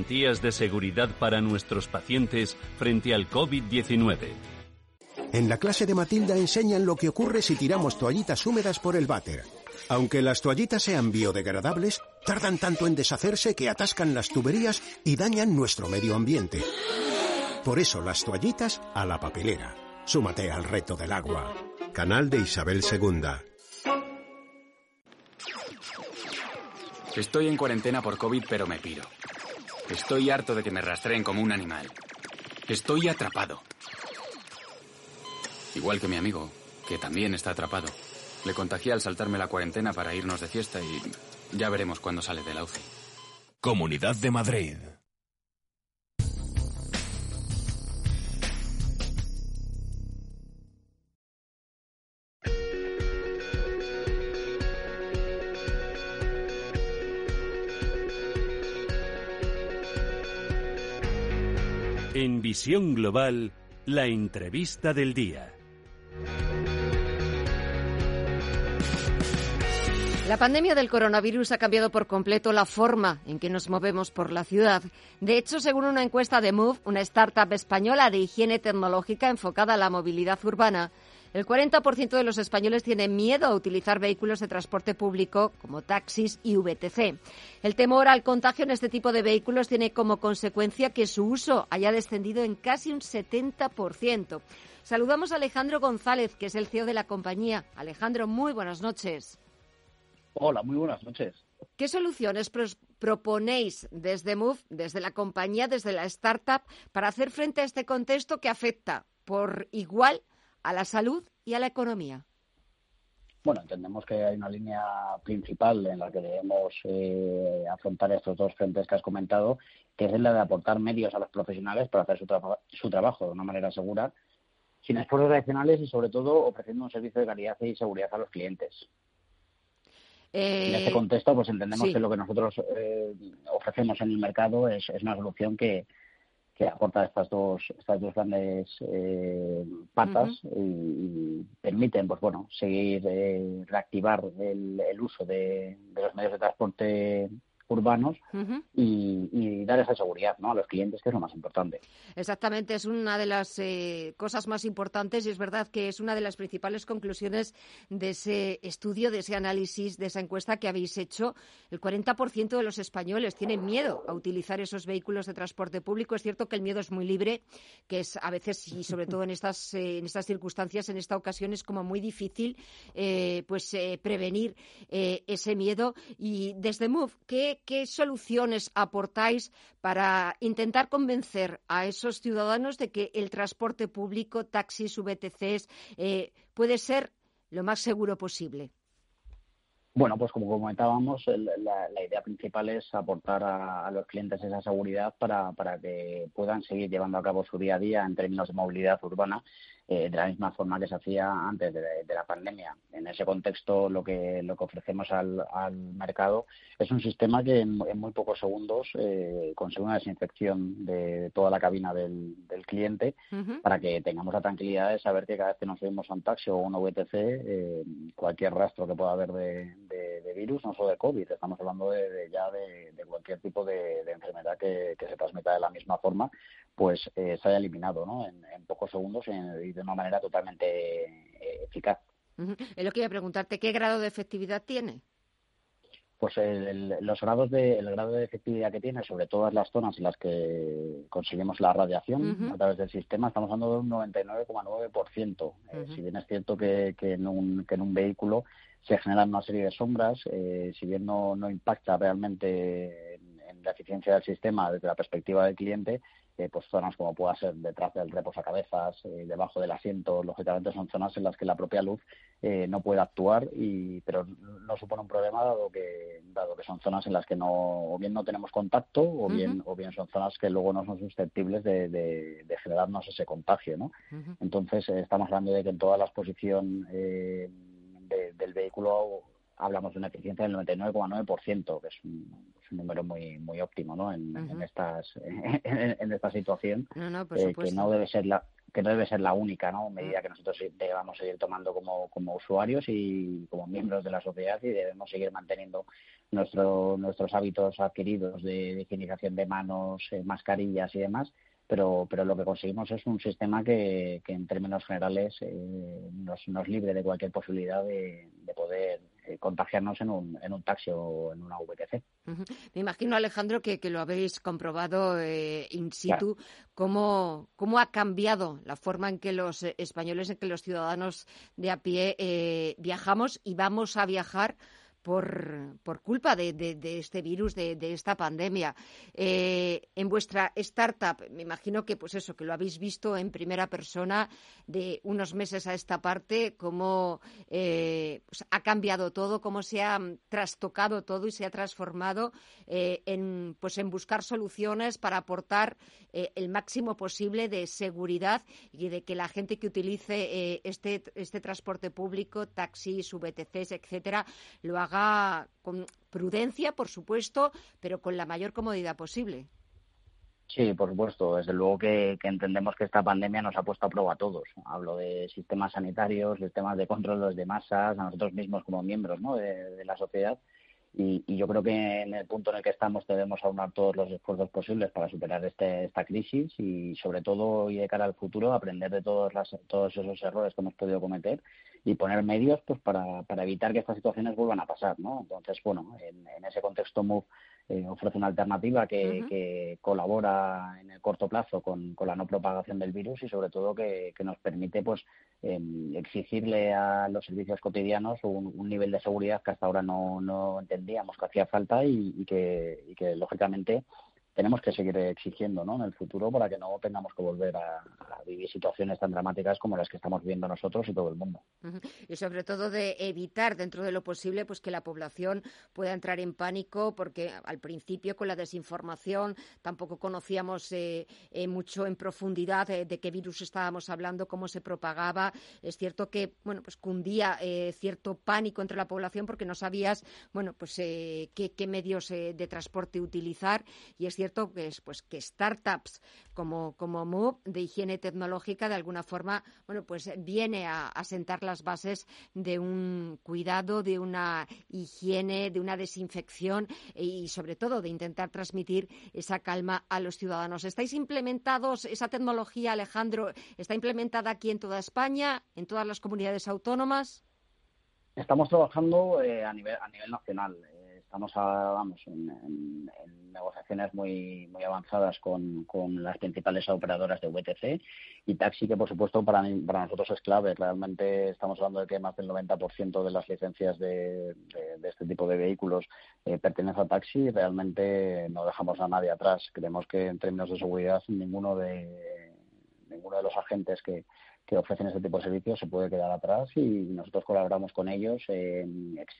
de seguridad para nuestros pacientes frente al COVID-19. En la clase de Matilda enseñan lo que ocurre si tiramos toallitas húmedas por el váter. Aunque las toallitas sean biodegradables, tardan tanto en deshacerse que atascan las tuberías y dañan nuestro medio ambiente. Por eso las toallitas a la papelera. Súmate al reto del agua. Canal de Isabel II. Estoy en cuarentena por COVID, pero me piro. Estoy harto de que me rastreen como un animal. Estoy atrapado. Igual que mi amigo, que también está atrapado. Le contagié al saltarme la cuarentena para irnos de fiesta y ya veremos cuándo sale de la UCI. Comunidad de Madrid. Visión Global, la entrevista del día. La pandemia del coronavirus ha cambiado por completo la forma en que nos movemos por la ciudad. De hecho, según una encuesta de Move, una startup española de higiene tecnológica enfocada a la movilidad urbana, el 40% de los españoles tienen miedo a utilizar vehículos de transporte público como taxis y VTC. El temor al contagio en este tipo de vehículos tiene como consecuencia que su uso haya descendido en casi un 70%. Saludamos a Alejandro González, que es el CEO de la compañía. Alejandro, muy buenas noches. Hola, muy buenas noches. ¿Qué soluciones proponéis desde Move, desde la compañía, desde la startup, para hacer frente a este contexto que afecta por igual a la salud y a la economía? Bueno, entendemos que hay una línea principal en la que debemos eh, afrontar estos dos frentes que has comentado, que es la de aportar medios a los profesionales para hacer su, su trabajo de una manera segura, sin esfuerzos adicionales y, sobre todo, ofreciendo un servicio de calidad y seguridad a los clientes. en este contexto, pues entendemos sí. que lo que nosotros eh, ofrecemos en el mercado es, es una solución que, que aporta estas dos estas dos grandes eh, patas y, y, permiten pues bueno seguir eh, reactivar el, el uso de, de, los medios de transporte urbanos uh -huh. y, y, dar esa seguridad ¿no? a los clientes, que es lo más importante. Exactamente, es una de las eh, cosas más importantes y es verdad que es una de las principales conclusiones de ese estudio, de ese análisis, de esa encuesta que habéis hecho. El 40% de los españoles tienen miedo a utilizar esos vehículos de transporte público. Es cierto que el miedo es muy libre, que es a veces y sobre todo en estas, eh, en estas circunstancias, en esta ocasión, es como muy difícil eh, pues prevenir ese miedo. Y desde MOVE, ¿qué, ¿qué soluciones aportáis para intentar convencer a esos ciudadanos de que el transporte público, taxis, VTCs, eh, puede ser lo más seguro posible? Bueno, pues como comentábamos, la, idea principal es aportar a, a, los clientes esa seguridad para, para que puedan seguir llevando a cabo su día a día en términos de movilidad urbana eh, de la misma forma que se hacía antes de, de, la pandemia. En ese contexto, lo que, lo que ofrecemos al, al mercado es un sistema que en, en muy pocos segundos eh, consigue una desinfección de toda la cabina del, del cliente uh -huh. para que tengamos la tranquilidad de saber que cada vez que nos subimos a un taxi o a un VTC, eh, cualquier rastro que pueda haber de, de, de, virus, no solo de COVID, estamos hablando de, ya de, cualquier tipo de, enfermedad que, que, se transmita de la misma forma, pues eh, se haya eliminado ¿no? en, en pocos segundos y, y, de una manera totalmente eh, eficaz. Uh -huh. Es lo que iba a preguntarte, ¿qué grado de efectividad tiene? Pues el, el, los grados de, el grado de efectividad que tiene sobre todas las zonas en las que conseguimos la radiación uh -huh. a través del sistema, estamos hablando de un 99,9%. Uh -huh. eh, si bien es cierto que, que, en un, que en un vehículo se generan una serie de sombras, eh, si bien no, no impacta realmente en, en, la eficiencia del sistema desde la perspectiva del cliente, eh, pues zonas como pueda ser detrás del reposacabezas, eh, debajo del asiento, lógicamente son zonas en las que la propia luz eh, no puede actuar, y, pero no supone un problema dado que, dado que son zonas en las que no, o bien no tenemos contacto o bien, o bien son zonas que luego no son susceptibles de, de, generarnos ese contagio. ¿no? Entonces, estamos hablando de que en toda la exposición del vehículo hablamos de una eficiencia del 99,9%, que es un, número muy muy óptimo ¿no? en, estas [laughs] en, esta situación eh, que no debe ser la que no debe ser la única ¿no? medida que nosotros debamos seguir tomando como, como usuarios y como miembros de la sociedad y debemos seguir manteniendo nuestro, nuestros hábitos adquiridos de, higienización de manos, eh, mascarillas y demás pero, pero lo que conseguimos es un sistema que, que en términos generales eh, nos, nos libre de cualquier posibilidad de, poder eh, contagiarnos en un, en un taxi o en una VTC. Me imagino, Alejandro, que, que lo habéis comprobado eh, in situ, cómo, cómo ha cambiado la forma en que los españoles, en que los ciudadanos de a pie viajamos y vamos a viajar por, por culpa de, de, este virus, de, de esta pandemia. Eh, en vuestra startup, me imagino que, pues eso, que lo habéis visto en primera persona de unos meses a esta parte, cómo eh, pues ha cambiado todo, cómo se ha trastocado todo y se ha transformado eh, en, pues en buscar soluciones para aportar el máximo posible de seguridad y de que la gente que utilice este, este transporte público, taxis, VTCs, etcétera, lo haga con prudencia, por supuesto, pero con la mayor comodidad posible. Sí, por supuesto. Desde luego que, entendemos que esta pandemia nos ha puesto a prueba a todos. Hablo de sistemas sanitarios, sistemas de control de masas, a nosotros mismos como miembros de, la sociedad. Y, yo creo que en el punto en el que estamos debemos aunar todos los esfuerzos posibles para superar este, esta crisis y sobre todo y de cara al futuro aprender de todos, las, todos esos errores que hemos podido cometer y poner medios pues para, para evitar que estas situaciones vuelvan a pasar, ¿no? Entonces, bueno, en, ese contexto MOVE eh, ofrece una alternativa que, que, colabora en el corto plazo con, con, la no propagación del virus y sobre todo que, que nos permite pues em, exigirle a los servicios cotidianos un, un, nivel de seguridad que hasta ahora no, no entendíamos que hacía falta y, y que, y que lógicamente tenemos que seguir exigiendo ¿no? en el futuro para que no tengamos que volver a, vivir situaciones tan dramáticas como las que estamos viviendo nosotros y todo el mundo. Y sobre todo de evitar dentro de lo posible pues que la población pueda entrar en pánico porque al principio con la desinformación tampoco conocíamos eh, eh, mucho en profundidad eh, de qué virus estábamos hablando, cómo se propagaba. Es cierto que bueno pues cundía cierto pánico entre la población porque no sabías bueno pues qué, qué, medios de transporte utilizar y es cierto que es pues que startups como como de higiene tecnológica de alguna forma bueno pues viene a, sentar las bases de un cuidado, de una higiene, de una desinfección y sobre todo de intentar transmitir esa calma a los ciudadanos. ¿Estáis implementados esa tecnología, Alejandro? ¿Está implementada aquí en toda España, en todas las comunidades autónomas? Estamos trabajando eh, a nivel a nivel nacional estamos vamos, en, negociaciones muy avanzadas con, con, las principales operadoras de VTC y taxi, que por supuesto para, para nosotros es clave. Realmente estamos hablando de que más del 90% de las licencias de, de, este tipo de vehículos eh, pertenece a taxi realmente no dejamos a nadie atrás. Creemos que en términos de seguridad ninguno de ninguno de los agentes que, que ofrecen este tipo de servicios se puede quedar atrás y nosotros colaboramos con ellos.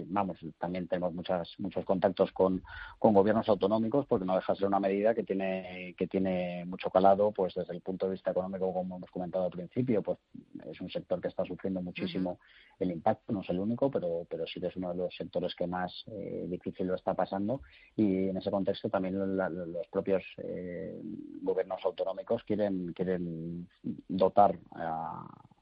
vamos, también tenemos muchas, muchos contactos con, con gobiernos autonómicos porque no deja de ser una medida que tiene, que tiene mucho calado pues desde el punto de vista económico, como hemos comentado al principio, pues es un sector que está sufriendo muchísimo el impacto, no es el único, pero, pero sí que es uno de los sectores que más eh, difícil lo está pasando y en ese contexto también los propios eh, gobiernos autonómicos quieren, quieren dotar a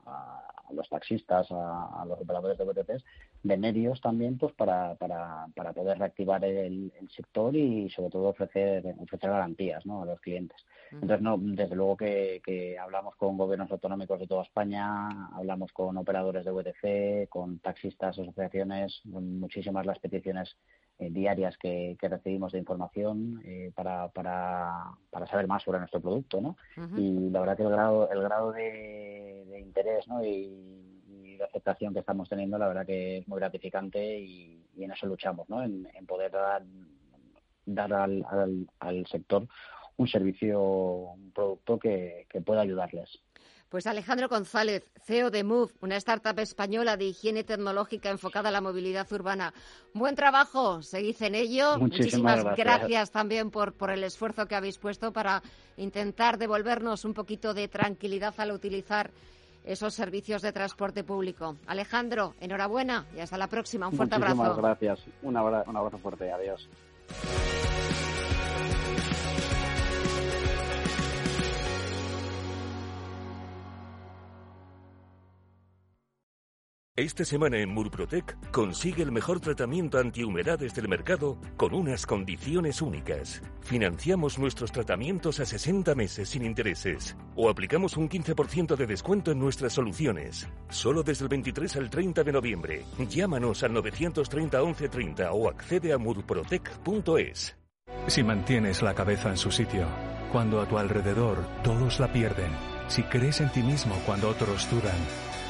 a, los taxistas, a, los operadores de VTPs, de medios también pues para, para, para poder reactivar el, sector y sobre todo ofrecer, ofrecer garantías ¿no? a los clientes. Entonces, no, desde luego que, que, hablamos con gobiernos autonómicos de toda España, hablamos con operadores de VTC, con taxistas, asociaciones, muchísimas las peticiones eh, diarias que, recibimos de información eh, para, para, para, saber más sobre nuestro producto, ¿no? Y la verdad que el grado, el grado de, interés ¿no? y, de aceptación que estamos teniendo, la verdad que es muy gratificante y, en eso luchamos, ¿no? En, poder dar, dar al, al, sector un servicio, un producto que, que pueda ayudarles. Pues Alejandro González, CEO de Move, una startup española de higiene tecnológica enfocada a la movilidad urbana. Buen trabajo, seguid en ello. Muchísimas, gracias. también por, por el esfuerzo que habéis puesto para intentar devolvernos un poquito de tranquilidad al utilizar esos servicios de transporte público. Alejandro, enhorabuena y hasta la próxima. Un fuerte Muchísimas abrazo. gracias. Un abrazo, un abrazo fuerte. Adiós. Esta semana en Murprotec consigue el mejor tratamiento antihumedades del mercado con unas condiciones únicas. Financiamos nuestros tratamientos a 60 meses sin intereses o aplicamos un 15% de descuento en nuestras soluciones. Solo desde el 23 al 30 de noviembre. Llámanos al 930 1130 o accede a murprotec.es. Si mantienes la cabeza en su sitio, cuando a tu alrededor todos la pierden, si crees en ti mismo cuando otros dudan,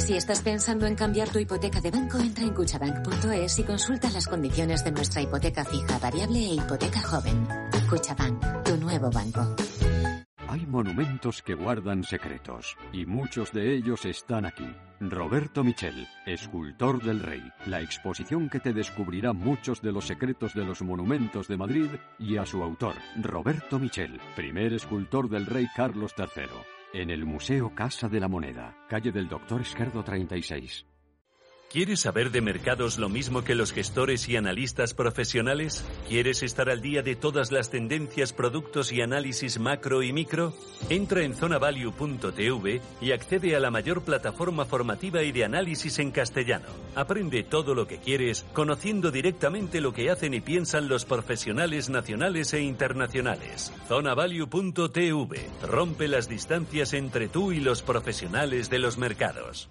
Si estás pensando en cambiar tu hipoteca de banco, entra en cuchabank.es y consulta las condiciones de nuestra hipoteca fija, variable e hipoteca joven. Cuchabank, tu nuevo banco. Hay monumentos que guardan secretos, y muchos de ellos están aquí. Roberto Michel, escultor del rey, la exposición que te descubrirá muchos de los secretos de los monumentos de Madrid y a su autor, Roberto Michel, primer escultor del rey Carlos III, en el Museo Casa de la Moneda, calle del Doctor Esquerdo 36. ¿Quieres saber de mercados lo mismo que los gestores y analistas profesionales? ¿Quieres estar al día de todas las tendencias, productos y análisis macro y micro? Entra en zonavalue.tv y accede a la mayor plataforma formativa y de análisis en castellano. Aprende todo lo que quieres conociendo directamente lo que hacen y piensan los profesionales nacionales e internacionales. zonavalue.tv. Rompe las distancias entre tú y los profesionales de los mercados.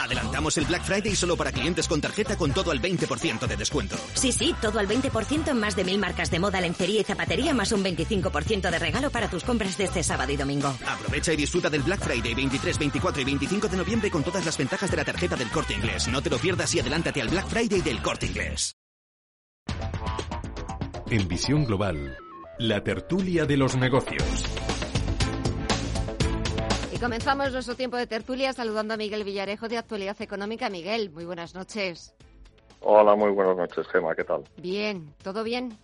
Adelantamos el Black Friday solo para clientes con tarjeta con todo al 20% de descuento. Sí, sí, todo al 20% en más de mil marcas de moda, lencería y zapatería, más un 25% de regalo para tus compras de este sábado y domingo. Aprovecha y disfruta del Black Friday 23, 24 y 25 de noviembre con todas las ventajas de la tarjeta del Corte Inglés. No te lo pierdas y adelántate al Black Friday del Corte Inglés. En Visión Global, la tertulia de los negocios. Comenzamos nuestro tiempo de tertulia saludando a Miguel Villarejo de Actualidad Económica. Miguel, muy buenas noches. Hola, muy buenas noches, Gema, ¿qué tal? Bien, ¿todo bien?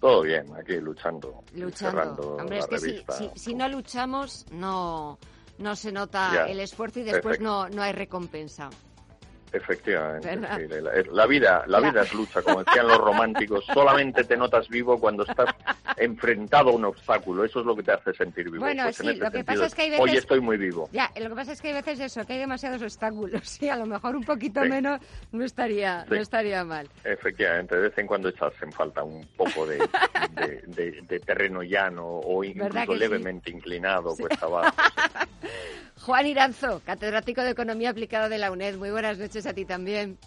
Todo bien, aquí luchando. Luchando. Hombre, es que si, si, si no luchamos, no, no se nota Ya. el esfuerzo y después no, no hay recompensa. Efectivamente, sí, la, la vida, la La- vida es lucha, como decían los románticos. Solamente te notas vivo cuando estás enfrentado a un obstáculo. Eso es lo que te hace sentir vivo. Bueno, Pues sí, lo que sentido pasa es que hay Hoy veces- estoy muy vivo. Ya, lo que pasa es que hay veces eso, que hay demasiados obstáculos y a lo mejor un poquito Sí. menos no estaría, no estaría mal. Efectivamente, de vez en cuando echas en falta un poco de, de- de- de terreno llano o ¿Verdad incluso levemente inclinado, cuesta abajo. [laughs] Juan Iranzo, catedrático de Economía Aplicada de la UNED. Muy buenas noches a ti también.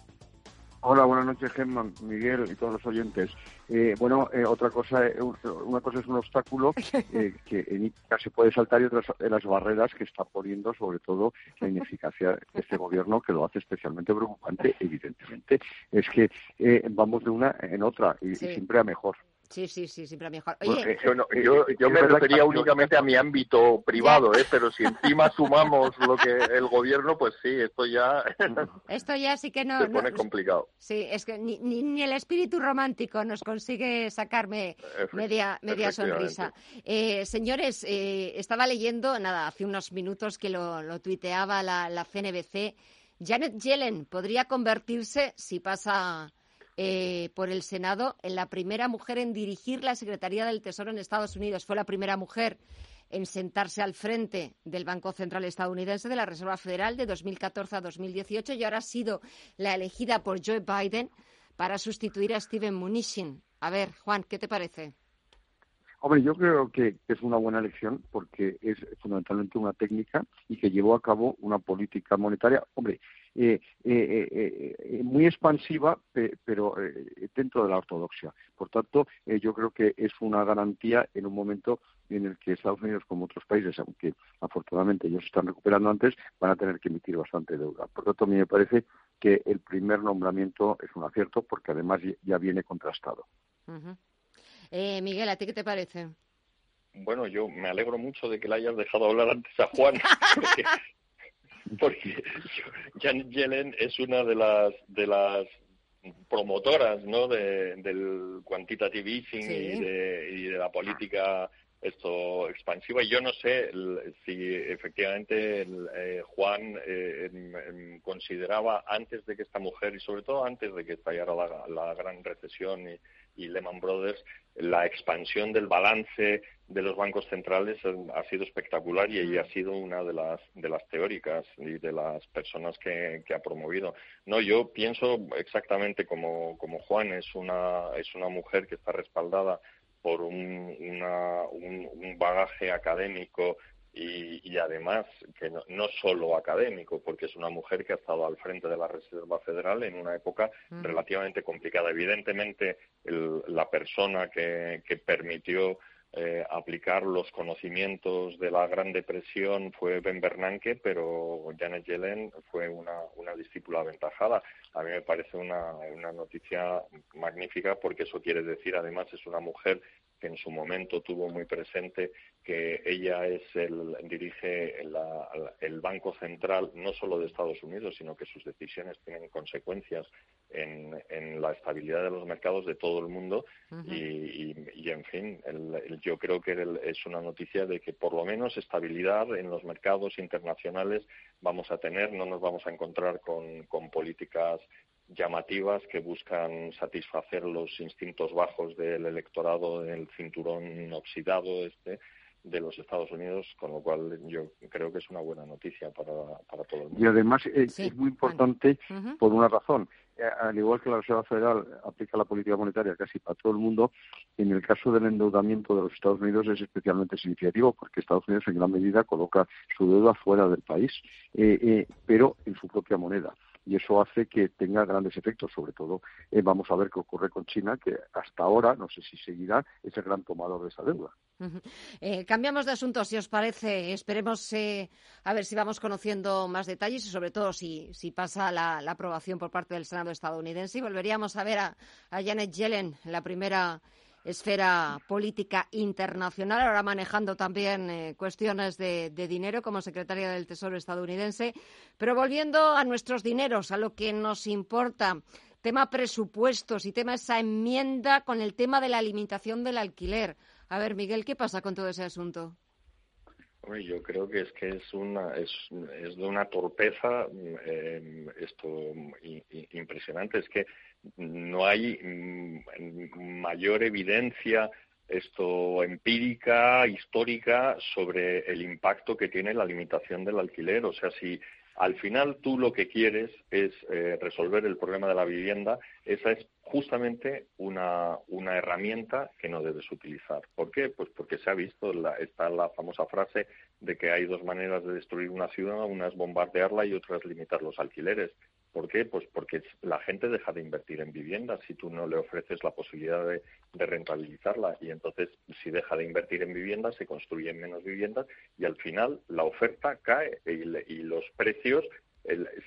Hola, buenas noches, Gemma, Miguel y todos los oyentes. Eh, bueno, eh, otra cosa, eh, un- una cosa es un obstáculo [laughs] eh, que en ICA se puede saltar y otras de las barreras que está poniendo, sobre todo la ineficacia de este gobierno, que lo hace especialmente preocupante, evidentemente. Es que eh, vamos de una en otra y, siempre a mejor. Sí, sí, sí, siempre mejor. Oye, yo, no- yo, me refería que- únicamente a mi ámbito privado, ¿eh? pero si encima sumamos lo que el gobierno, pues sí, esto ya [laughs] esto ya sí que no... se no- pone complicado. Sí, es que ni, ni, ni el espíritu romántico nos consigue sacarme media, media sonrisa. Eh, señores, eh, estaba leyendo, nada, hace unos minutos que lo, lo tuiteaba la, la CNBC. Janet Yellen podría convertirse, si pasa eh, por el Senado, en la primera mujer en dirigir la Secretaría del Tesoro en Estados Unidos. Fue la primera mujer en sentarse al frente del Banco Central estadounidense de la Reserva Federal de 2014 a 2018 y ahora ha sido la elegida por Joe Biden para sustituir a Steven Mnuchin. A ver, Juan, ¿qué te parece? Hombre, yo creo que es una buena elección porque es fundamentalmente una técnica y que llevó a cabo una política monetaria, hombre, eh, eh, eh, muy expansiva, pero dentro de la ortodoxia. Por tanto, yo creo que es una garantía en un momento en el que Estados Unidos, como otros países, aunque afortunadamente ellos están recuperando antes, van a tener que emitir bastante deuda. Por tanto, a mí me parece que el primer nombramiento es un acierto porque además ya viene contrastado. Eh, Miguel, ¿a ti qué te parece? Bueno, yo me alegro mucho de que le hayas dejado hablar antes a Juan, [laughs] porque, [laughs] Janet Yellen es una de las de las promotoras ¿no? del quantitative easing y, de, y de la política esto expansiva y yo no sé si efectivamente eh, Juan eh, consideraba antes de que esta mujer y sobre todo antes de que estallara la, gran recesión y, Lehman Brothers la expansión del balance de los bancos centrales ha sido espectacular y ella ha sido una de las de las teóricas y de las personas que, que ha promovido. No yo pienso exactamente como como Juan es una es una mujer que está respaldada por un, un, bagaje académico y, además que no, no, solo académico, porque es una mujer que ha estado al frente de la Reserva Federal en una época relativamente complicada. Evidentemente, la persona que, que permitió eh, aplicar los conocimientos de la Gran Depresión fue Ben Bernanke, pero Janet Yellen fue una, una discípula aventajada. A mí me parece una, una noticia magnífica porque eso quiere decir, además, es una mujer que en su momento tuvo muy presente que ella es el dirige el Banco Central no solo de Estados Unidos, sino que sus decisiones tienen consecuencias en, en la estabilidad de los mercados de todo el mundo. Y, y, en fin, yo creo que es una noticia de que por lo menos estabilidad en los mercados internacionales vamos a tener, no nos vamos a encontrar con, con políticas llamativas que buscan satisfacer los instintos bajos del electorado del cinturón oxidado este de los Estados Unidos, con lo cual yo creo que es una buena noticia para, para todo el mundo. Y además eh, es muy importante por una razón. Eh, al igual que la Reserva Federal aplica la política monetaria casi para todo el mundo, en el caso del endeudamiento de los Estados Unidos es especialmente significativo porque Estados Unidos en gran medida coloca su deuda fuera del país, eh, pero en su propia moneda y eso hace que tenga grandes efectos. Sobre todo, vamos a ver qué ocurre con China, que hasta ahora, no sé si seguirá, es el gran tomador de esa deuda. Eh, cambiamos de asunto, si os parece. Esperemos eh, a ver si vamos conociendo más detalles y, sobre todo, si, si pasa la, aprobación por parte del Senado estadounidense. Y volveríamos a ver a, a Janet Yellen, la primera esfera política internacional, ahora manejando también eh, cuestiones de, dinero como secretaria del Tesoro estadounidense. Pero volviendo a nuestros dineros, a lo que nos importa, tema presupuestos y tema esa enmienda con el tema de la limitación del alquiler. A ver, Miguel, ¿qué pasa con todo ese asunto? yo creo que es que es una es, de una torpeza eh, esto impresionante. Es que no hay mm, mayor evidencia esto empírica, histórica, sobre el impacto que tiene la limitación del alquiler. O sea, si al final tú lo que quieres es eh, resolver el problema de la vivienda, esa es justamente una, una, herramienta que no debes utilizar. ¿Por qué? Pues porque se ha visto, está la famosa frase de que hay dos maneras de destruir una ciudad, una es bombardearla y otra es limitar los alquileres. ¿Por qué? Pues porque la gente deja de invertir en viviendas si tú no le ofreces la posibilidad de, rentabilizarla. Y entonces, si deja de invertir en viviendas, se construyen menos viviendas y al final la oferta cae y, los precios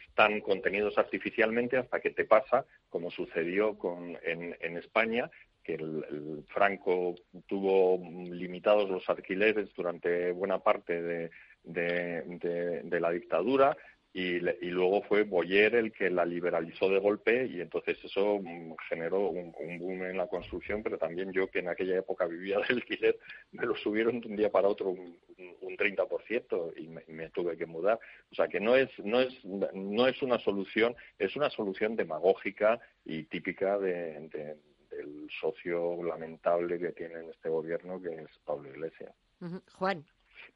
están contenidos artificialmente hasta que te pasa, como sucedió con, en, España, que el, Franco tuvo limitados los alquileres durante buena parte de, de la dictadura, y, luego fue Boyer el que la liberalizó de golpe y entonces eso mm, generó un, boom en la construcción, pero también yo que en aquella época vivía del alquiler, me lo subieron de un día para otro un, un 30% y me, tuve que mudar. O sea que no es, no, es, no es una solución, es una solución demagógica y típica de, del socio lamentable que tiene este gobierno, que es Pablo Iglesias. Juan.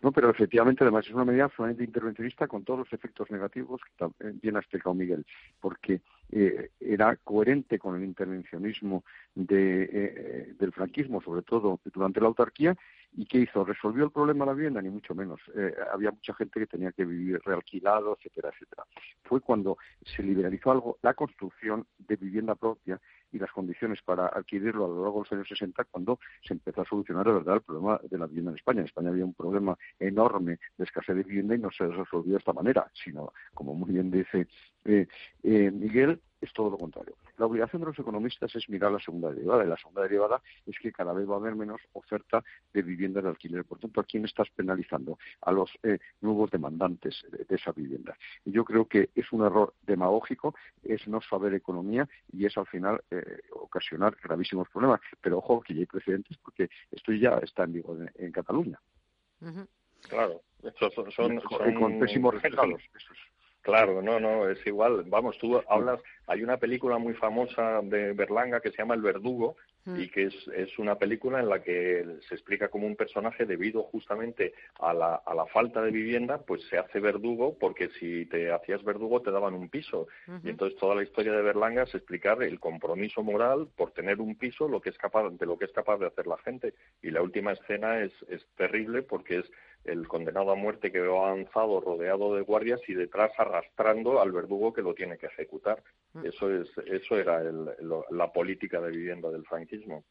No, pero efectivamente, además, es una medida absolutamente intervencionista con todos los efectos negativos que bien ha explicado Miguel, porque eh, era coherente con el intervencionismo de, eh, del franquismo, sobre todo durante la autarquía, y ¿qué hizo? ¿Resolvió el problema de la vivienda? Ni mucho menos. Eh, había mucha gente que tenía que vivir realquilado, etcétera, etcétera. Fue cuando se liberalizó algo la construcción de vivienda propia y las condiciones para adquirirlo a lo largo de los años 60 cuando se empezó a solucionar de verdad el problema de la vivienda en España. En España había un problema enorme de escasez de vivienda y no se resolvió de esta manera, sino, como muy bien dice eh, eh, Miguel, es todo lo contrario. La obligación de los economistas es mirar la segunda derivada, y la segunda derivada es que cada vez va a haber menos oferta de viviendas de alquiler. Por tanto, ¿a quién estás penalizando? A los eh, nuevos demandantes de, esa vivienda. Y yo creo que es un error demagógico, es no saber economía y es al final eh, ocasionar gravísimos problemas. Pero ojo, que ya hay precedentes porque esto ya está en vigor en, Cataluña. Claro, son, son, con pésimos resultados. Claro, no, no, es igual. Vamos, tú hablas, hay una película muy famosa de Berlanga que se llama El Verdugo mm. y que es, es una película en la que se explica como un personaje debido justamente a la, a la falta de vivienda, pues se hace verdugo porque si te hacías verdugo te daban un piso. Y entonces toda la historia de Berlanga es explicar el compromiso moral por tener un piso, lo que es capaz, de lo que es capaz de hacer la gente. Y la última escena es, es terrible porque es el condenado a muerte que va avanzado rodeado de guardias y detrás arrastrando al verdugo que lo tiene que ejecutar. Mm. Eso es eso era la política de vivienda del franquismo.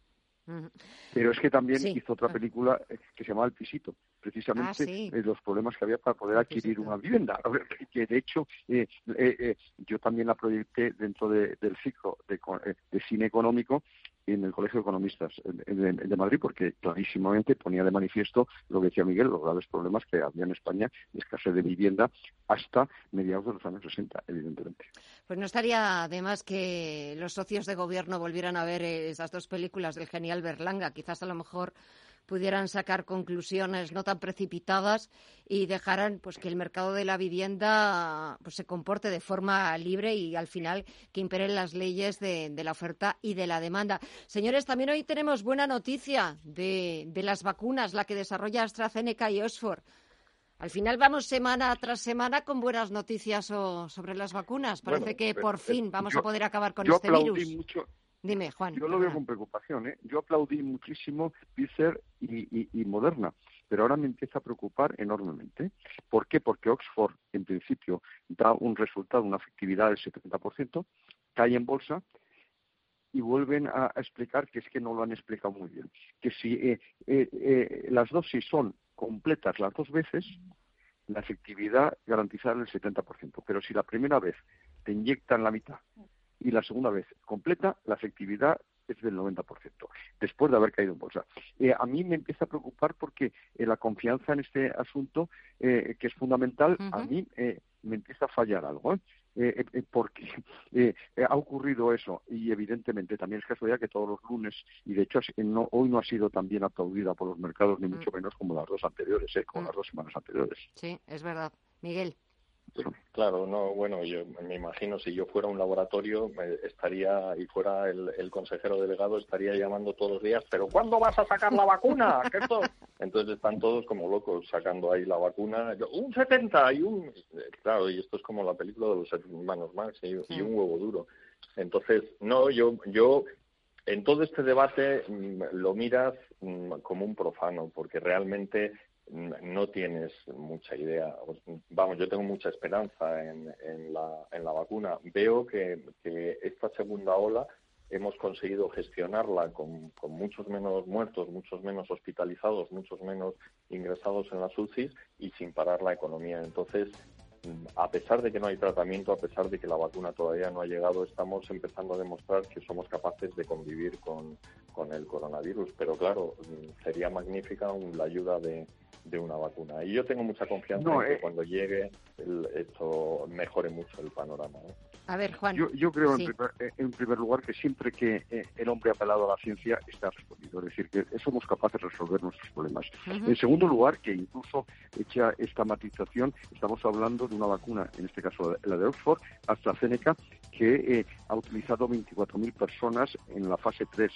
Pero es que también hizo otra ah. película eh, que se llamaba El Pisito, precisamente ah, los problemas que había para poder adquirir una vivienda. Que de hecho eh, eh, yo también la proyecté dentro del ciclo de, cine económico en el Colegio de Economistas de, Madrid, porque clarísimamente ponía de manifiesto lo que decía Miguel, los graves problemas que había en España de escasez de vivienda hasta mediados de los años 60, evidentemente. Pues no estaría de más que los socios de gobierno volvieran a ver esas dos películas del genial Berlanga. Quizás a lo mejor pudieran sacar conclusiones no tan precipitadas y dejaran pues que el mercado de la vivienda pues se comporte de forma libre y al final que imperen las leyes de, la oferta y de la demanda. Señores, también hoy tenemos buena noticia de, de las vacunas, la que desarrolla AstraZeneca y Oxford. Al final vamos semana tras semana con buenas noticias sobre las vacunas. Parece que por fin vamos a poder acabar con este virus. Dime, Juan. Yo lo veo con preocupación. ¿eh? Yo aplaudí muchísimo Pfizer y, Moderna, pero ahora me empieza a preocupar enormemente. ¿Por qué? Porque Oxford, en principio, da un resultado, una efectividad del 70%, cae en bolsa y vuelven a, explicar que es que no lo han explicado muy bien. Que si eh, eh, eh, las dosis son completas las dos veces, la efectividad garantizada el 70%. Pero si la primera vez te inyectan la mitad y la segunda vez completa, la efectividad es del 90%, después de haber caído en bolsa. Eh, a mí me empieza a preocupar porque eh, la confianza en este asunto, eh, que es fundamental, a mí me empieza a fallar algo. porque [laughs] ha ocurrido eso y evidentemente también es casualidad que todos los lunes y de hecho hoy no ha sido tan bien aplaudida por los mercados ni mm. mucho menos como las dos anteriores, como mm. las dos semanas anteriores. Sí, es verdad. Miguel. Claro, no, bueno, yo me imagino si yo fuera un laboratorio estaría y fuera el, consejero delegado estaría llamando todos los días, pero ¿cuándo vas a sacar la vacuna? Entonces están todos como locos sacando ahí la vacuna, un 70 y un claro, y esto es como la película de los hermanos Max y, y un huevo duro. Entonces, no, yo yo en todo este debate mm, lo miras mm, como un profano, porque realmente no tienes mucha idea. Vamos, yo tengo mucha esperanza en, la, en la vacuna. Veo que, esta segunda ola hemos conseguido gestionarla con, con, muchos menos muertos, muchos menos hospitalizados, muchos menos ingresados en las UCIs y sin parar la economía. Entonces, a pesar de que no hay tratamiento, a pesar de que la vacuna todavía no ha llegado, estamos empezando a demostrar que somos capaces de convivir con, con el coronavirus. Pero claro, sería magnífica la ayuda de, de una vacuna. Y yo tengo mucha confianza en que eh, cuando llegue esto mejore mucho el panorama. A ver, Juan. Yo, creo, eh, en, primer, lugar, que siempre que eh, el hombre ha apelado a la ciencia está respondido. Es decir, que somos capaces de resolver nuestros problemas. En segundo lugar, que incluso hecha esta matización, estamos hablando de una vacuna, en este caso la de Oxford, AstraZeneca, que ha utilizado 24.000 personas en la fase 3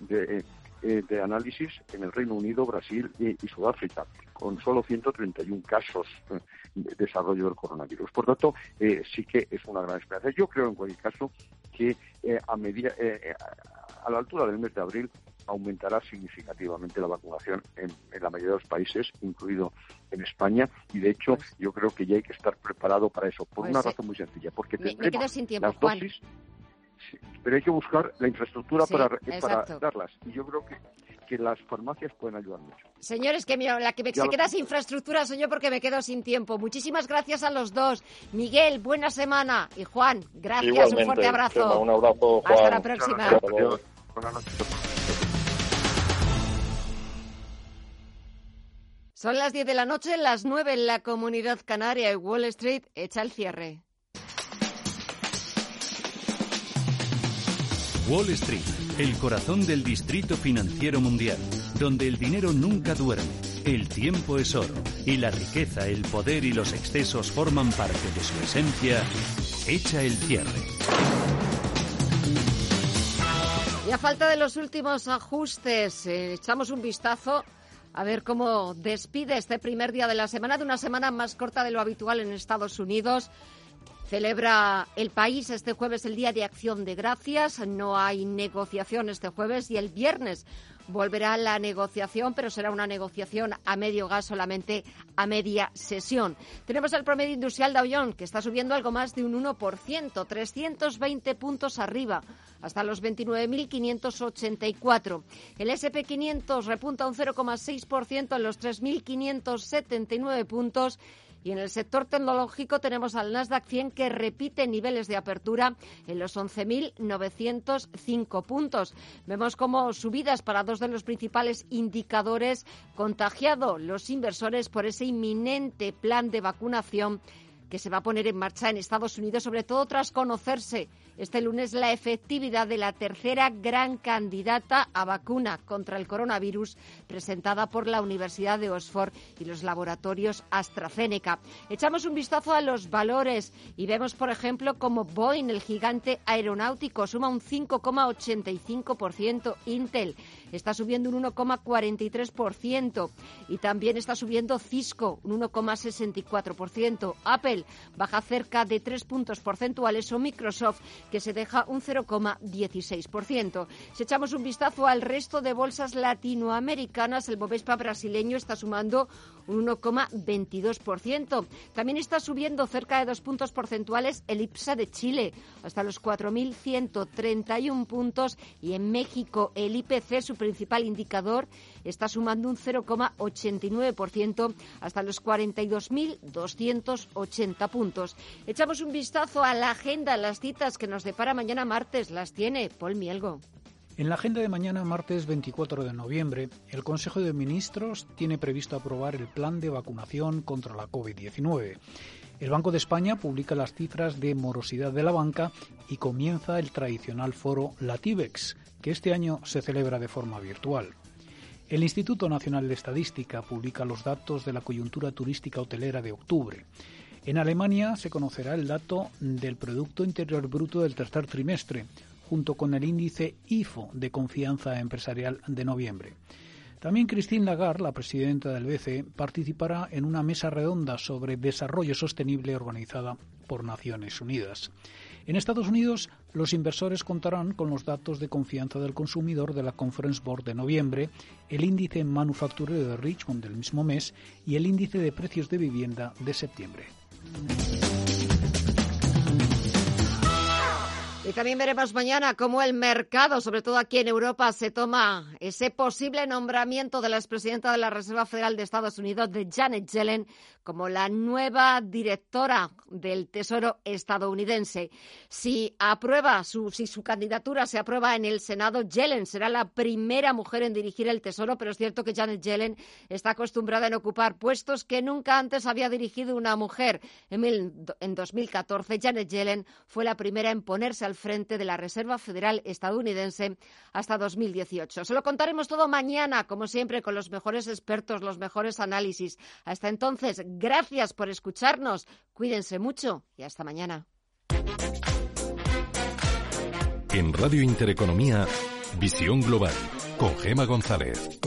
de eh, de análisis en el Reino Unido, Brasil y, Sudáfrica, con solo 131 casos eh, de desarrollo del coronavirus. Por tanto, eh, sí que es una gran esperanza. Yo creo, en cualquier caso, que a, medida, a la altura del mes de abril aumentará significativamente la vacunación en, la mayoría de los países, incluido en España, y de hecho pues yo creo que ya hay que estar preparado para eso, por pues una razón muy sencilla, porque tendremos las dosis pero hay que buscar la infraestructura para, para darlas. Y yo creo que, que las farmacias pueden ayudar mucho. Señores, que mira, la que se queda sin infraestructura soy yo porque me quedo sin tiempo. Muchísimas gracias a los dos. Miguel, buena semana. Y Juan, gracias, un fuerte abrazo. un abrazo, Juan. Hasta la próxima. Son las 10 de la noche, las 9 en la comunidad canaria y Wall Street echa el cierre. Wall Street, el corazón del distrito financiero mundial, donde el dinero nunca duerme, el tiempo es oro y la riqueza, el poder y los excesos forman parte de su esencia, echa el cierre. Y a falta de los últimos ajustes, eh, echamos un vistazo a ver cómo despide este primer día de la semana, de una semana más corta de lo habitual en Estados Unidos. Celebra el país este jueves el Día de Acción de Gracias. No hay negociación este jueves y el viernes volverá la negociación, pero será una negociación a medio gas solamente a media sesión. Tenemos el promedio industrial de Jones que está subiendo algo más de un 1%, 320 puntos arriba, hasta los 29.584. El SP500 repunta un 0,6% en los 3.579 puntos y en el sector tecnológico tenemos al Nasdaq 100 que repite niveles de apertura en los 11.905 puntos. Vemos como subidas para dos de los principales indicadores contagiado los inversores por ese inminente plan de vacunación que se va a poner en marcha en Estados Unidos, sobre todo tras conocerse este lunes la efectividad de la tercera gran candidata a vacuna contra el coronavirus presentada por la Universidad de Oxford y los laboratorios AstraZeneca. Echamos un vistazo a los valores y vemos, por ejemplo, como Boeing, el gigante aeronáutico, suma un 5,85%, Intel está subiendo un 1,43% y también está subiendo Cisco un 1,64%. Apple baja cerca de 3 puntos porcentuales o Microsoft que se deja un 0,16%. Si echamos un vistazo al resto de bolsas latinoamericanas, el Bovespa brasileño está sumando un 1,22%. También está subiendo cerca de dos puntos porcentuales el IPSA de Chile, hasta los 4.131 puntos, y en México el IPC, principal indicador, está sumando un 0,89% hasta los 42.280 puntos. Echamos un vistazo a la agenda, las citas que nos depara mañana martes, las tiene Paul Mielgo. En la agenda de mañana, martes 24 de noviembre, el Consejo de Ministros tiene previsto aprobar el plan de vacunación contra la COVID-19. El Banco de España publica las cifras de morosidad de la banca y comienza el tradicional foro Latibex, que este año se celebra de forma virtual. El Instituto Nacional de Estadística publica los datos de la coyuntura turística hotelera de octubre. En Alemania se conocerá el dato del Producto Interior Bruto del tercer trimestre, junto con el índice IFO de confianza empresarial de noviembre. También Christine Lagarde, la presidenta del BCE, participará en una mesa redonda sobre desarrollo sostenible organizada por Naciones Unidas. En Estados Unidos, los inversores contarán con los datos de confianza del consumidor de la Conference Board de noviembre, el índice manufacturero de Richmond del mismo mes y el índice de precios de vivienda de septiembre. Y también veremos mañana cómo el mercado, sobre todo aquí en Europa, se toma ese posible nombramiento de la expresidenta de la Reserva Federal de Estados Unidos, de Janet Yellen, como la nueva directora del Tesoro estadounidense. Si aprueba su, si su candidatura se aprueba en el Senado, Yellen será la primera mujer en dirigir el Tesoro, pero es cierto que Janet Yellen está acostumbrada en ocupar puestos que nunca antes había dirigido una mujer. En, en 2014, Janet Yellen fue la primera en ponerse al frente de la Reserva Federal estadounidense hasta 2018. Se lo contaremos todo mañana, como siempre, con los mejores expertos, los mejores análisis. Hasta entonces, Gracias por escucharnos. Cuídense mucho y hasta mañana. En Radio Intereconomía, Visión Global, con Gema González.